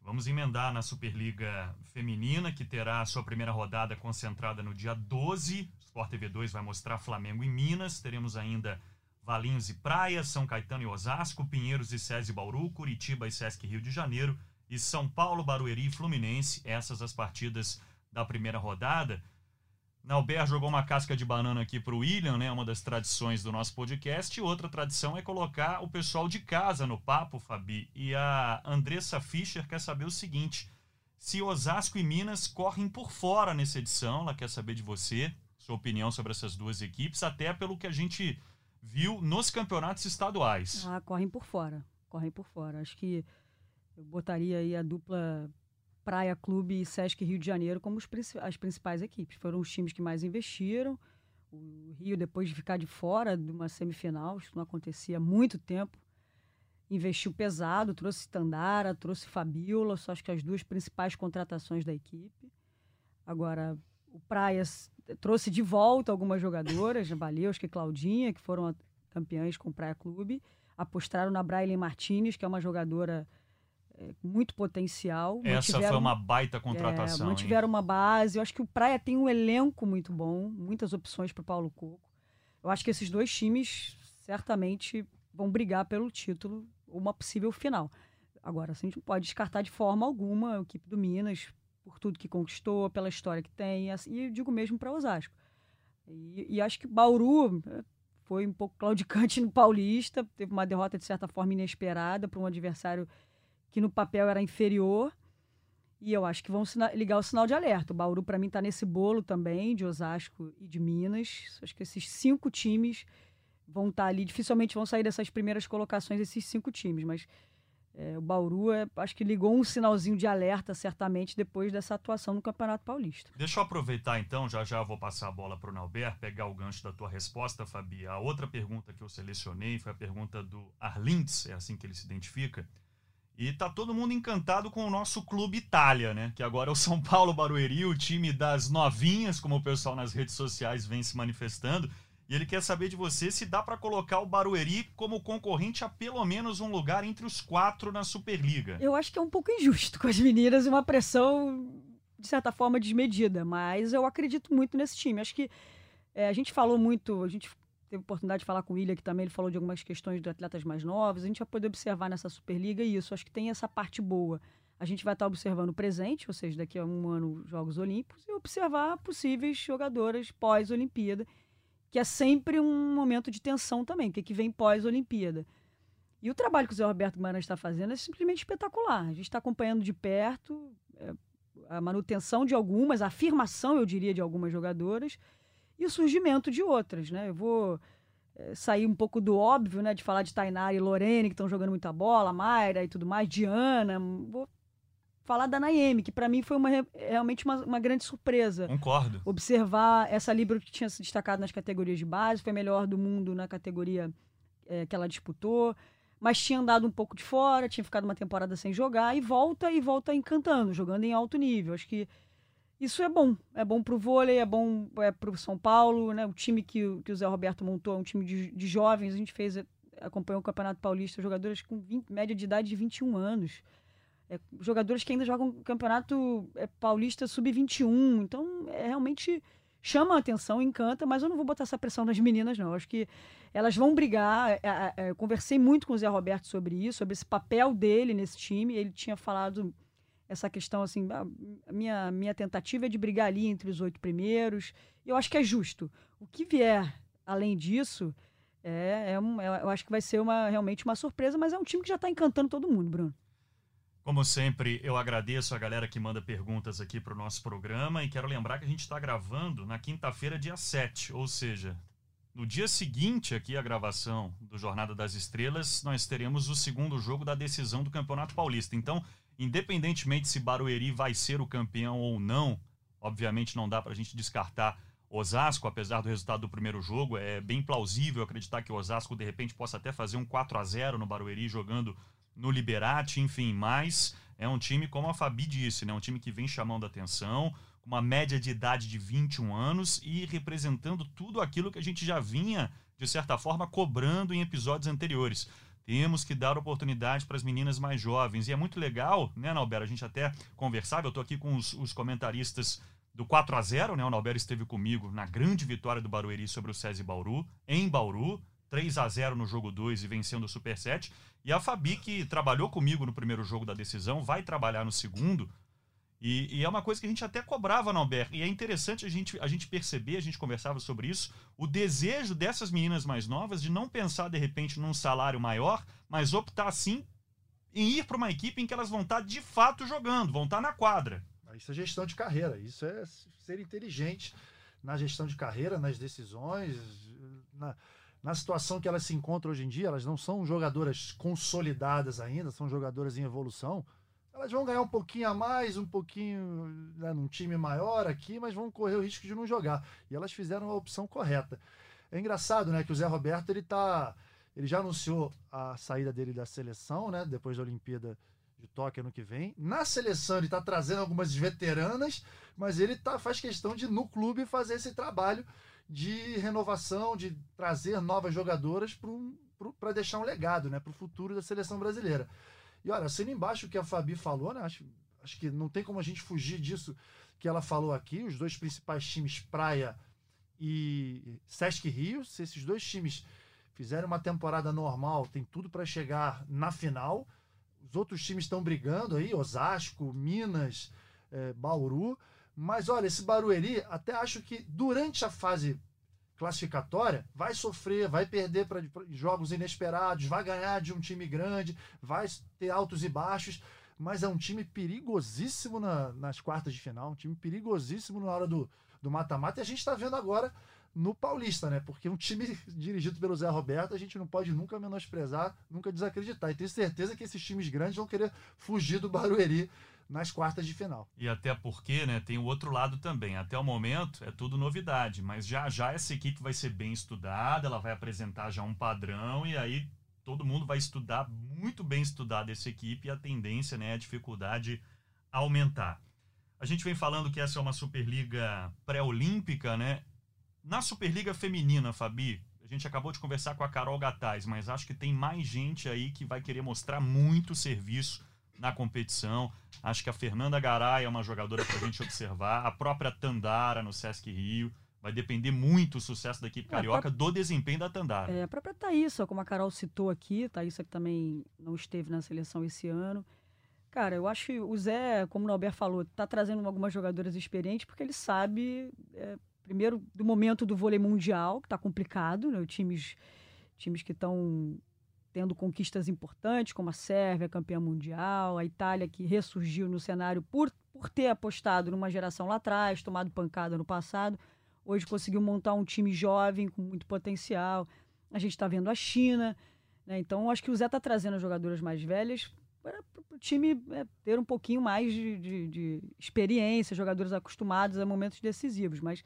vamos emendar na Superliga Feminina, que terá a sua primeira rodada concentrada no dia 12. Sport TV 2 vai mostrar Flamengo e Minas. Teremos ainda Valinhos e Praia, São Caetano e Osasco, Pinheiros e SESI Bauru, Curitiba e Sesc Rio de Janeiro e São Paulo, Barueri e Fluminense. Essas as partidas da primeira rodada. Nauber jogou uma casca de banana aqui para o William, né? Uma das tradições do nosso podcast. E outra tradição é colocar o pessoal de casa no papo, Fabi. E a Andressa Fischer quer saber o seguinte: se Osasco e Minas correm por fora nessa edição, ela quer saber de você, sua opinião sobre essas duas equipes, até pelo que a gente viu nos campeonatos estaduais. Ah, correm por fora. Correm por fora. Acho que eu botaria aí a dupla Praia Clube e Sesc Rio de Janeiro como as principais equipes. Foram os times que mais investiram. O Rio, depois de ficar de fora de uma semifinal, isso não acontecia há muito tempo, investiu pesado, trouxe Tandara, trouxe Fabiola, só acho que as duas principais contratações da equipe. Agora, o Praias trouxe de volta algumas jogadoras, Baleuska e Claudinha, que foram campeãs com o Praia Clube. Apostaram na Braille Martinez, que é uma jogadora é, muito potencial. Essa foi uma baita contratação. É, mantiveram hein? uma base. Eu acho que o Praia tem um elenco muito bom, muitas opções para o Paulo Coco. Eu acho que esses dois times certamente vão brigar pelo título, uma possível final. Agora, a gente não pode descartar de forma alguma a equipe do Minas, por tudo que conquistou, pela história que tem, e eu digo mesmo para Osasco. E, e, acho que Bauru eh, foi um pouco claudicante no Paulista, teve uma derrota de certa forma inesperada para um adversário que no papel era inferior. E eu acho que vão ligar o sinal de alerta. O Bauru, para mim, está nesse bolo também, de Osasco e de Minas. Acho que esses cinco times vão estar tá ali. Dificilmente vão sair dessas primeiras colocações, esses cinco times. Mas é, o Bauru, é, acho que ligou um sinalzinho de alerta, certamente, depois dessa atuação no Campeonato Paulista. Deixa eu aproveitar, então, já já vou passar a bola para o Nauber, pegar o gancho da tua resposta, Fabi. A outra pergunta que eu selecionei foi a pergunta do Arlindes, é assim que ele se identifica. E tá todo mundo encantado com o nosso clube Itália, né? Que agora é o São Paulo Barueri, o time das novinhas, como o pessoal nas redes sociais vem se manifestando. E ele quer saber de você se dá para colocar o Barueri como concorrente a pelo menos um lugar entre os quatro na Superliga. Eu acho que é um pouco injusto com as meninas e uma pressão, de certa forma, desmedida. Mas eu acredito muito nesse time. Acho que é, a gente falou muito, a gente teve oportunidade de falar com o William, que também ele falou de algumas questões de atletas mais novos. A gente vai poder observar nessa Superliga isso. Acho que tem essa parte boa. A gente vai estar observando o presente, ou seja, daqui a um ano, Jogos Olímpicos, e observar possíveis jogadoras pós-Olimpíada, que é sempre um momento de tensão também, que, que vem pós-Olimpíada. E o trabalho que o Zé Roberto Guimarães está fazendo é simplesmente espetacular. A gente está acompanhando de perto é, a manutenção de algumas, a afirmação, eu diria, de algumas jogadoras e o surgimento de outras, né? Eu vou é, sair um pouco do óbvio, né? De falar de Tainara e Lorene, que estão jogando muita bola, Mayra e tudo mais, Diana. Vou falar da Naemi, que para mim foi uma, realmente uma, uma, grande surpresa. Concordo. Observar essa Libra que tinha se destacado nas categorias de base, foi melhor do mundo na categoria é, que ela disputou, mas tinha andado um pouco de fora, tinha ficado uma temporada sem jogar e volta e volta encantando, jogando em alto nível. Acho que isso é bom. É bom para o vôlei, é bom é para o São Paulo, né? O time que, que o Zé Roberto montou é um time de, de jovens. A gente fez, acompanhou o Campeonato Paulista, jogadores com 20, média de idade de 21 anos. É, jogadores que ainda jogam Campeonato é, Paulista Sub-21. Então, é, realmente chama a atenção, encanta, mas eu não vou botar essa pressão nas meninas, não. Acho que elas vão brigar. É, é, é, eu conversei muito com o Zé Roberto sobre isso, sobre esse papel dele nesse time. Ele tinha falado essa questão assim, a minha, minha tentativa é de brigar ali entre os oito primeiros. Eu acho que é justo. O que vier além disso, é, é, um, eu acho que vai ser uma, realmente uma surpresa, mas é um time que já está encantando todo mundo, Bruno. Como sempre, eu agradeço a galera que manda perguntas aqui para o nosso programa e quero lembrar que a gente está gravando na quinta-feira, dia 7, ou seja, no dia seguinte aqui a gravação do Jornada das Estrelas, nós teremos o segundo jogo da decisão do Campeonato Paulista. Então, independentemente se Barueri vai ser o campeão ou não, obviamente não dá para a gente descartar Osasco, apesar do resultado do primeiro jogo. É bem plausível acreditar que o Osasco de repente possa até fazer um 4 a 0 no Barueri jogando no Liberate, enfim, mas é um time, como a Fabi disse, né, um time que vem chamando atenção, uma média de idade de 21 anos e representando tudo aquilo que a gente já vinha, de certa forma, cobrando em episódios anteriores. Temos que dar oportunidade para as meninas mais jovens. E é muito legal, né, Nauber? A gente até conversava, eu estou aqui com os, os, comentaristas do 4 a 0 né? O Nauber esteve comigo na grande vitória do Barueri sobre o SESI Bauru, em Bauru. 3 a 0 no jogo 2 e vencendo o Super 7. E a Fabi, que trabalhou comigo no primeiro jogo da decisão, vai trabalhar no segundo. E, e, é uma coisa que a gente até cobrava na Albert. E é interessante a gente, a gente perceber, a gente conversava sobre isso, o desejo dessas meninas mais novas de não pensar de repente num salário maior, mas optar sim em ir para uma equipe em que elas vão estar de fato jogando, vão estar na quadra. Isso é gestão de carreira, isso é ser inteligente na gestão de carreira, nas decisões, na, na situação que elas se encontram hoje em dia. Elas não são jogadoras consolidadas ainda, são jogadoras em evolução elas vão ganhar um pouquinho a mais, um pouquinho né, num time maior aqui, mas vão correr o risco de não jogar. E elas fizeram a opção correta. É engraçado, né, que o Zé Roberto ele tá, ele já anunciou a saída dele da seleção, né, depois da Olimpíada de Tóquio ano que vem. Na seleção ele está trazendo algumas veteranas, mas ele tá, faz questão de no clube fazer esse trabalho de renovação, de trazer novas jogadoras para deixar um legado, né, para o futuro da seleção brasileira. E olha, sendo embaixo o que a Fabi falou, né? Acho, acho que não tem como a gente fugir disso que ela falou aqui. Os dois principais times, Praia e Sesc Rio, se esses dois times fizerem uma temporada normal, tem tudo para chegar na final. Os outros times estão brigando aí, Osasco, Minas, é, Bauru. Mas olha, esse Barueri, até acho que durante a fase classificatória, vai sofrer, vai perder para jogos inesperados, vai ganhar de um time grande, vai ter altos e baixos, mas é um time perigosíssimo na, nas quartas de final, um time perigosíssimo na hora do mata-mata, e a gente está vendo agora no Paulista, né? Porque um time (laughs) dirigido pelo Zé Roberto, a gente não pode nunca menosprezar, nunca desacreditar. E tenho certeza que esses times grandes vão querer fugir do Barueri nas quartas de final. E até porque, né, tem o outro lado também. Até o momento é tudo novidade, mas já já essa equipe vai ser bem estudada, ela vai apresentar já um padrão e aí todo mundo vai estudar, muito bem estudado essa equipe, e a tendência, né, a dificuldade aumentar. A gente vem falando que essa é uma Superliga pré-olímpica, né? Na Superliga Feminina, Fabi, a gente acabou de conversar com a Carol Gataz, mas acho que tem mais gente aí que vai querer mostrar muito serviço na competição. Acho que a Fernanda Garay é uma jogadora para a gente observar, a própria Tandara no Sesc Rio. Vai depender muito o sucesso da equipe é, carioca do desempenho da Tandara. É, a própria Thaísa, como a Carol citou aqui, Thaísa que também não esteve na seleção esse ano. Cara, eu acho que o Zé, como o Norberto falou, está trazendo algumas jogadoras experientes porque ele sabe, é, primeiro, do momento do vôlei mundial, que está complicado, né? times, times que estão tendo conquistas importantes, como a Sérvia, campeã mundial, a Itália, que ressurgiu no cenário por, por ter apostado numa geração lá atrás, tomado pancada no passado. Hoje conseguiu montar um time jovem, com muito potencial. A gente está vendo a China. Né? Então, acho que o Zé está trazendo as jogadoras mais velhas para o time é, ter um pouquinho mais de, de, de experiência, jogadores acostumados a momentos decisivos. Mas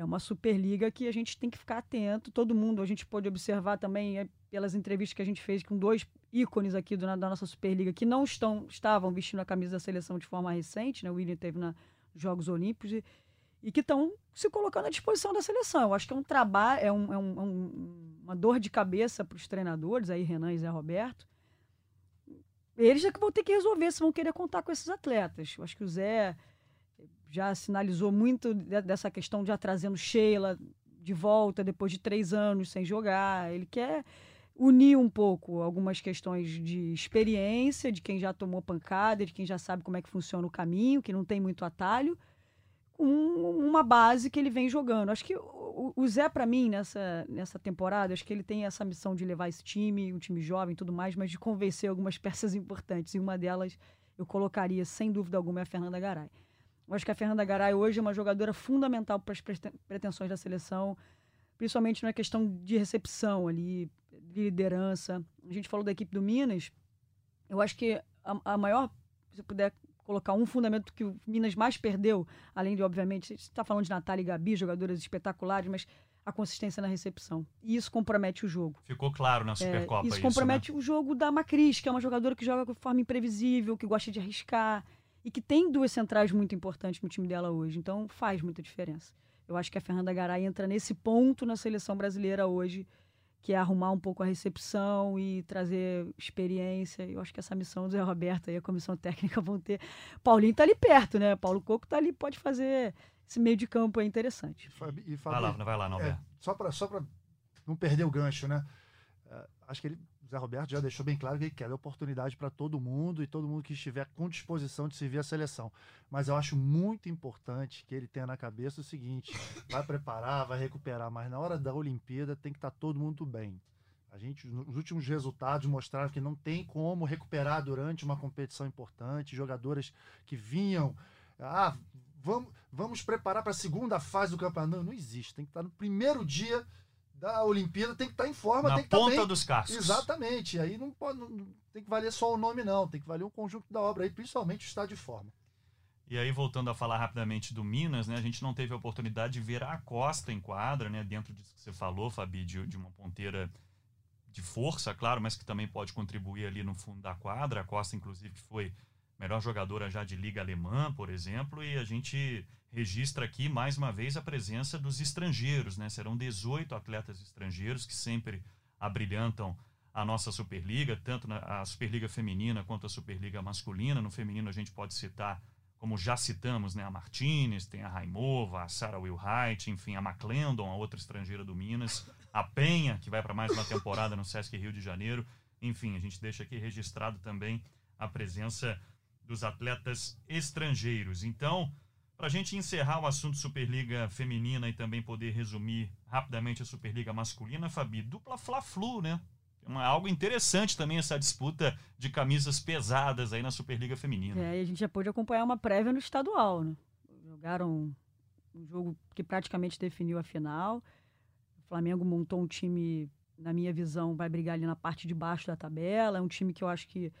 é uma Superliga que a gente tem que ficar atento. Todo mundo, a gente pode observar também é, pelas entrevistas que a gente fez com dois ícones aqui do, da nossa Superliga que não estão, estavam vestindo a camisa da seleção de forma recente, né? O William teve na Jogos Olímpicos e, e que estão se colocando à disposição da seleção. Eu acho que é um trabalho, é, um, é um, um, uma dor de cabeça para os treinadores, aí Renan e Zé Roberto. Eles é que vão ter que resolver se vão querer contar com esses atletas. Eu acho que o Zé já sinalizou muito dessa questão já trazendo Sheila de volta depois de três anos sem jogar. Ele quer unir um pouco algumas questões de experiência, de quem já tomou pancada, de quem já sabe como é que funciona o caminho, que não tem muito atalho, com uma base que ele vem jogando. Acho que o, o Zé, para mim, nessa, nessa temporada, acho que ele tem essa missão de levar esse time, um time jovem e tudo mais, mas de convencer algumas peças importantes. E uma delas eu colocaria, sem dúvida alguma, é a Fernanda Garay. Eu acho que a Fernanda Garay hoje é uma jogadora fundamental para as pretensões da seleção, principalmente na questão de recepção ali, de liderança. A gente falou da equipe do Minas. Eu acho que a, a maior, se puder colocar um fundamento que o Minas mais perdeu, além de, obviamente, você está falando de Natália e Gabi, jogadoras espetaculares, mas a consistência na recepção. E isso compromete o jogo. Ficou claro na Supercopa é, isso. isso compromete né? o jogo da Macris, que é uma jogadora que joga de forma imprevisível, que gosta de arriscar, e que tem duas centrais muito importantes no time dela hoje. Então faz muita diferença. Eu acho que a Fernanda Garay entra nesse ponto na seleção brasileira hoje, que é arrumar um pouco a recepção e trazer experiência. Eu acho que essa missão do Zé Roberto e a comissão técnica (laughs) vão ter. Paulinho tá ali perto, né? Paulo Coco tá ali, pode fazer esse meio de campo é interessante. E Fabi, e Fabi, vai lá, vai lá, Norberto. É, só para só não perder o gancho, né? Uh, acho que ele Zé Roberto já deixou bem claro que ele quer oportunidade para todo mundo e todo mundo que estiver com disposição de servir a seleção. Mas eu acho muito importante que ele tenha na cabeça o seguinte: vai preparar, vai recuperar, mas na hora da Olimpíada tem que estar tá todo mundo bem. A gente, os últimos resultados mostraram que não tem como recuperar durante uma competição importante. Jogadoras que vinham, ah, vamos, vamos preparar para a segunda fase do campeonato. Não, não existe. Tem que estar tá no primeiro dia da Olimpíada tem que estar tá em forma, Na tem que tá ponta estar bem. dos cascos. Exatamente. Aí não pode, não, tem que valer só o nome não, tem que valer um conjunto da obra aí, principalmente o estado de forma. E aí voltando a falar rapidamente do Minas, né, a gente não teve a oportunidade de ver a Costa em quadra, né, dentro disso que você falou, Fabi, de, de uma ponteira de força, claro, mas que também pode contribuir ali no fundo da quadra. A Costa, inclusive, foi melhor jogadora já de liga alemã, por exemplo, e a gente registra aqui mais uma vez a presença dos estrangeiros, né? Serão 18 atletas estrangeiros que sempre abrilhantam a nossa Superliga, tanto na, a Superliga feminina quanto a Superliga masculina. No feminino a gente pode citar, como já citamos, né, a Martinez, tem a Raimova, a Sarah Wilhite, enfim, a McClendon, a outra estrangeira do Minas, a Penha, que vai para mais uma temporada no Sesc Rio de Janeiro. Enfim, a gente deixa aqui registrado também a presença dos atletas estrangeiros. Então, para a gente encerrar o assunto Superliga Feminina e também poder resumir rapidamente a Superliga Masculina, Fabi, dupla Fla-Flu, né? É uma, algo interessante também essa disputa de camisas pesadas aí na Superliga Feminina. É, e a gente já pôde acompanhar uma prévia no estadual, né? Jogaram um jogo que praticamente definiu a final. O Flamengo montou um time, na minha visão, vai brigar ali na parte de baixo da tabela. É um time que eu acho que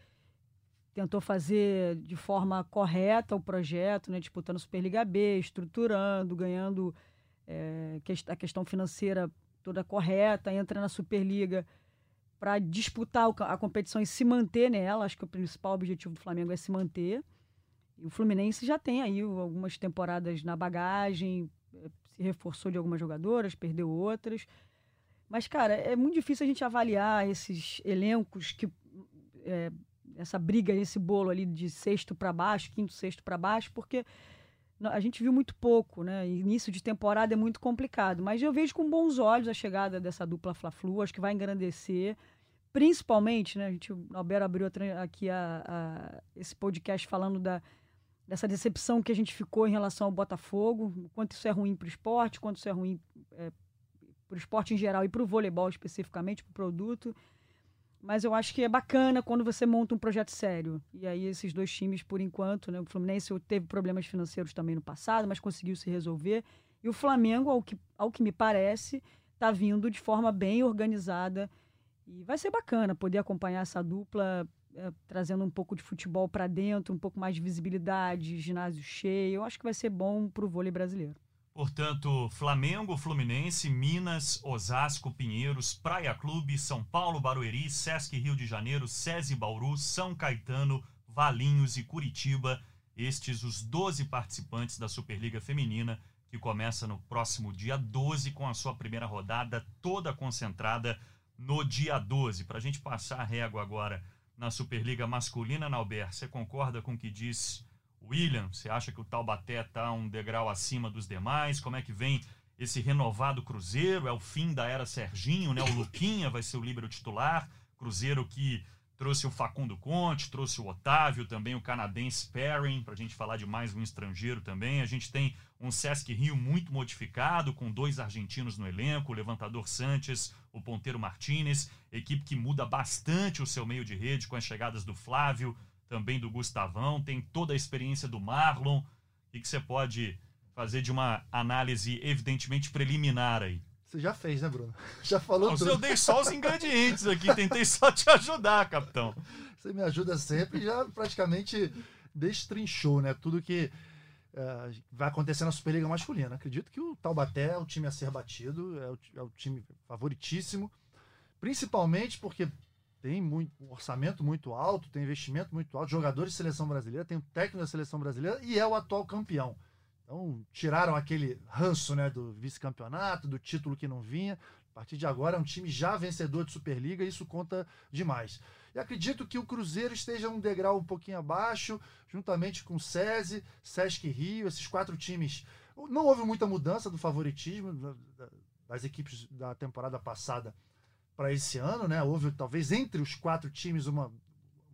tentou fazer de forma correta o projeto, né, disputando Superliga B, estruturando, ganhando é, a questão financeira toda correta, entra na Superliga para disputar a competição e se manter nela. Acho que o principal objetivo do Flamengo é se manter. E o Fluminense já tem aí algumas temporadas na bagagem, eh, se reforçou de algumas jogadoras, perdeu outras. Mas, cara, é muito difícil a gente avaliar esses elencos que. É, essa briga, esse bolo ali de sexto para baixo, quinto, sexto para baixo, porque a gente viu muito pouco, né? Início de temporada é muito complicado, mas eu vejo com bons olhos a chegada dessa dupla Fla-Flu, acho que vai engrandecer, principalmente, né? A gente, o Alberto abriu aqui a, a, esse podcast falando da, dessa decepção que a gente ficou em relação ao Botafogo, quanto isso é ruim para o esporte, quanto isso é ruim é, para o esporte em geral e para o voleibol especificamente, para o produto. Mas eu acho que é bacana quando você monta um projeto sério. E aí esses dois times, por enquanto, né, o Fluminense teve problemas financeiros também no passado, mas conseguiu se resolver. E o Flamengo, ao que, ao que me parece, está vindo de forma bem organizada. E vai ser bacana poder acompanhar essa dupla é, trazendo um pouco de futebol para dentro, um pouco mais de visibilidade, ginásio cheio. Eu acho que vai ser bom para o vôlei brasileiro. Portanto, Flamengo, Fluminense, Minas, Osasco, Pinheiros, Praia Clube, São Paulo, Barueri, Sesc Rio de Janeiro, SESI Bauru, São Caetano, Valinhos e Curitiba. Estes os 12 participantes da Superliga Feminina, que começa no próximo dia 12 com a sua primeira rodada toda concentrada no dia 12. Para a gente passar a régua agora na Superliga Masculina, Nauber, você concorda com o que diz William? Você acha que o Taubaté está um degrau acima dos demais? Como é que vem esse renovado Cruzeiro? É o fim da era Serginho, né? O Luquinha vai ser o líbero titular. Cruzeiro que trouxe o Facundo Conte, trouxe o Otávio, também o canadense Perrin, para a gente falar de mais um estrangeiro também. A gente tem um Sesc Rio muito modificado, com dois argentinos no elenco, o levantador Sanches, o ponteiro Martinez, equipe que muda bastante o seu meio de rede com as chegadas do Flávio, também do Gustavão, tem toda a experiência do Marlon. O que você pode fazer de uma análise evidentemente preliminar aí? Você já fez, né, Bruno? (laughs) Já falou Não, tudo. Eu dei só os ingredientes aqui, tentei só te ajudar, capitão. Você me ajuda sempre e já praticamente destrinchou, né? Tudo que uh, vai acontecer na Superliga Masculina. Acredito que o Taubaté é o time a ser batido, é o, é o time favoritíssimo, principalmente porque tem muito, um orçamento muito alto, tem investimento muito alto, jogadores de seleção brasileira, tem o técnico da seleção brasileira e é o atual campeão. Então, tiraram aquele ranço né, do vice-campeonato, do título que não vinha. A partir de agora é um time já vencedor de Superliga e isso conta demais. E acredito que o Cruzeiro esteja um degrau um pouquinho abaixo, juntamente com o SESI, Sesc Rio, esses quatro times. Não houve muita mudança do favoritismo das equipes da temporada passada para esse ano, né? Houve talvez entre os quatro times uma,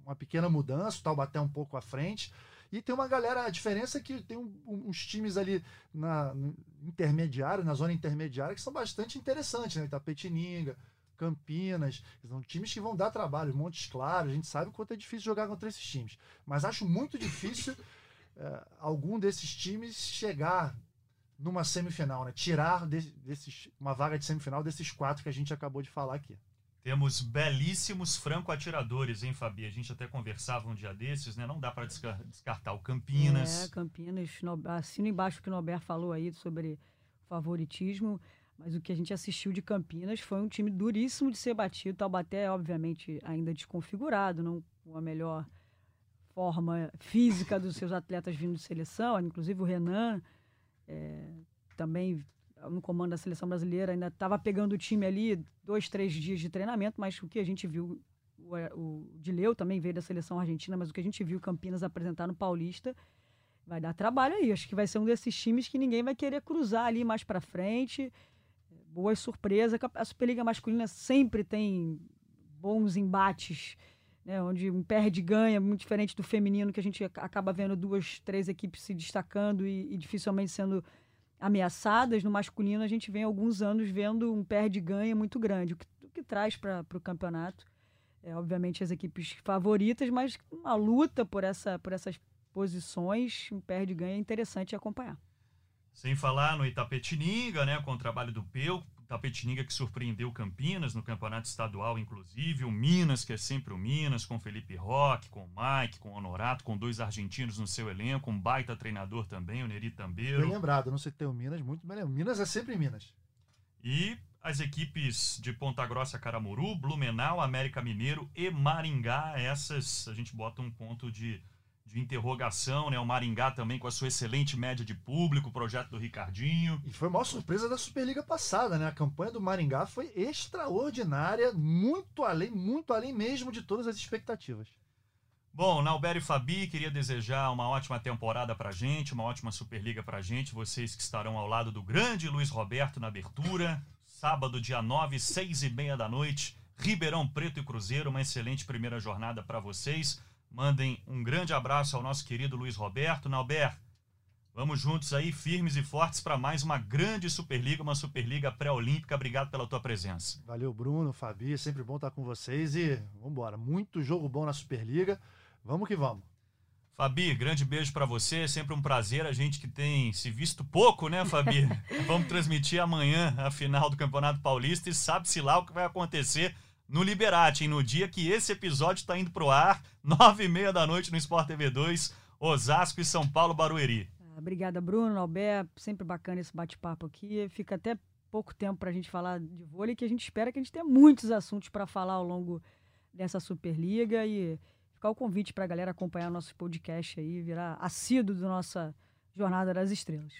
uma pequena mudança, o Taubaté um pouco à frente. E tem uma galera, a diferença é que tem um, uns times ali na intermediário, na zona intermediária, que são bastante interessantes, né? Itapetininga, Campinas, são times que vão dar trabalho, Montes Claros, a gente sabe o quanto é difícil jogar contra esses times. Mas acho muito difícil é, algum desses times chegar numa semifinal, né? Tirar de, desses, uma vaga de semifinal desses quatro que a gente acabou de falar aqui. Temos belíssimos franco-atiradores, hein, Fabi? A gente até conversava um dia desses, né? Não dá para descartar o Campinas. É, Campinas, assino embaixo o que o Norbert falou aí sobre favoritismo, mas o que a gente assistiu de Campinas foi um time duríssimo de ser batido. Taubaté, obviamente, ainda desconfigurado, não com a melhor forma física dos seus atletas vindo de seleção, inclusive o Renan é, também no comando da seleção brasileira, ainda estava pegando o time ali dois, três dias de treinamento, mas o que a gente viu, o, o Dileu também veio da seleção argentina, mas o que a gente viu Campinas apresentar no Paulista vai dar trabalho aí. Acho que vai ser um desses times que ninguém vai querer cruzar ali mais para frente. Boas surpresas. A Superliga masculina sempre tem bons embates, né, onde um perde ganha, muito diferente do feminino, que a gente acaba vendo duas, três equipes se destacando e, e dificilmente sendo ameaçadas, no masculino a gente vem alguns anos vendo um perde-ganha muito grande, o que, o que traz para o campeonato. É, obviamente as equipes favoritas, mas uma luta por, essa, por essas posições, um perde-ganha interessante acompanhar. Sem falar no Itapetininga, né, com o trabalho do Peu, Tapetininga que surpreendeu Campinas no campeonato estadual, inclusive, o Minas, que é sempre o Minas, com Felipe Roque, com o Mike, com o Honorato, com dois argentinos no seu elenco, um baita treinador também, o Neri Tambeiro. Bem lembrado, não sei ter o Minas, muito bem lembrado. Minas é sempre Minas. E as equipes de Ponta Grossa, Caramuru, Blumenau, América Mineiro e Maringá. Essas a gente bota um ponto de, de interrogação, né? O Maringá também com a sua excelente média de público, o projeto do Ricardinho. E foi a maior surpresa da Superliga passada, né? A campanha do Maringá foi extraordinária, muito além, muito além mesmo de todas as expectativas. Bom, Nauber e Fabi, queria desejar uma ótima temporada pra gente, uma ótima Superliga pra gente, vocês que estarão ao lado do grande Luiz Roberto na abertura, sábado, dia 9, seis e meia da noite, Ribeirão Preto e Cruzeiro, uma excelente primeira jornada para vocês. Mandem um grande abraço ao nosso querido Luiz Roberto. Nauber, vamos juntos aí, firmes e fortes, para mais uma grande Superliga, uma Superliga pré-olímpica. Obrigado pela tua presença. Valeu, Bruno, Fabi, é sempre bom estar com vocês e vamos embora. Muito jogo bom na Superliga. Vamos que vamos. Fabi, grande beijo para você. É sempre um prazer. A gente que tem se visto pouco, né, Fabi? (laughs) Vamos transmitir amanhã a final do Campeonato Paulista e sabe-se lá o que vai acontecer no Liberate, hein? no dia que esse episódio está indo pro ar, (laughs) nove e meia da noite no Sport TV 2, Osasco e São Paulo Barueri. Ah, obrigada, Bruno, Alberto. Sempre bacana esse bate-papo aqui. Fica até pouco tempo para a gente falar de vôlei, que a gente espera que a gente tenha muitos assuntos para falar ao longo dessa Superliga e ficar o convite para a galera acompanhar nosso podcast aí, virar assíduo da nossa Jornada das Estrelas.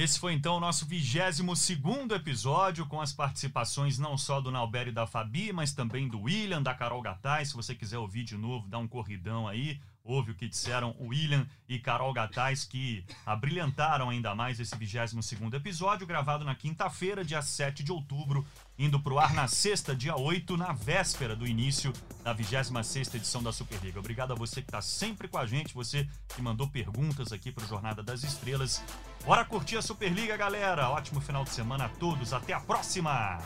Esse foi então o nosso 22 segundo episódio, com as participações não só do Nauber e da Fabi, mas também do William, da Carol Gattai. Se você quiser ouvir de novo, dá um corridão aí. Ouve o que disseram o William e Carol Gattais, que abrilhantaram ainda mais esse 22 segundo episódio, gravado na quinta-feira, dia 7 de outubro indo para o ar na sexta, dia 8, na véspera do início da 26 edição da Superliga. Obrigado a você que está sempre com a gente, você que mandou perguntas aqui para o Jornada das Estrelas. Bora curtir a Superliga, galera! Ótimo final de semana a todos, até a próxima!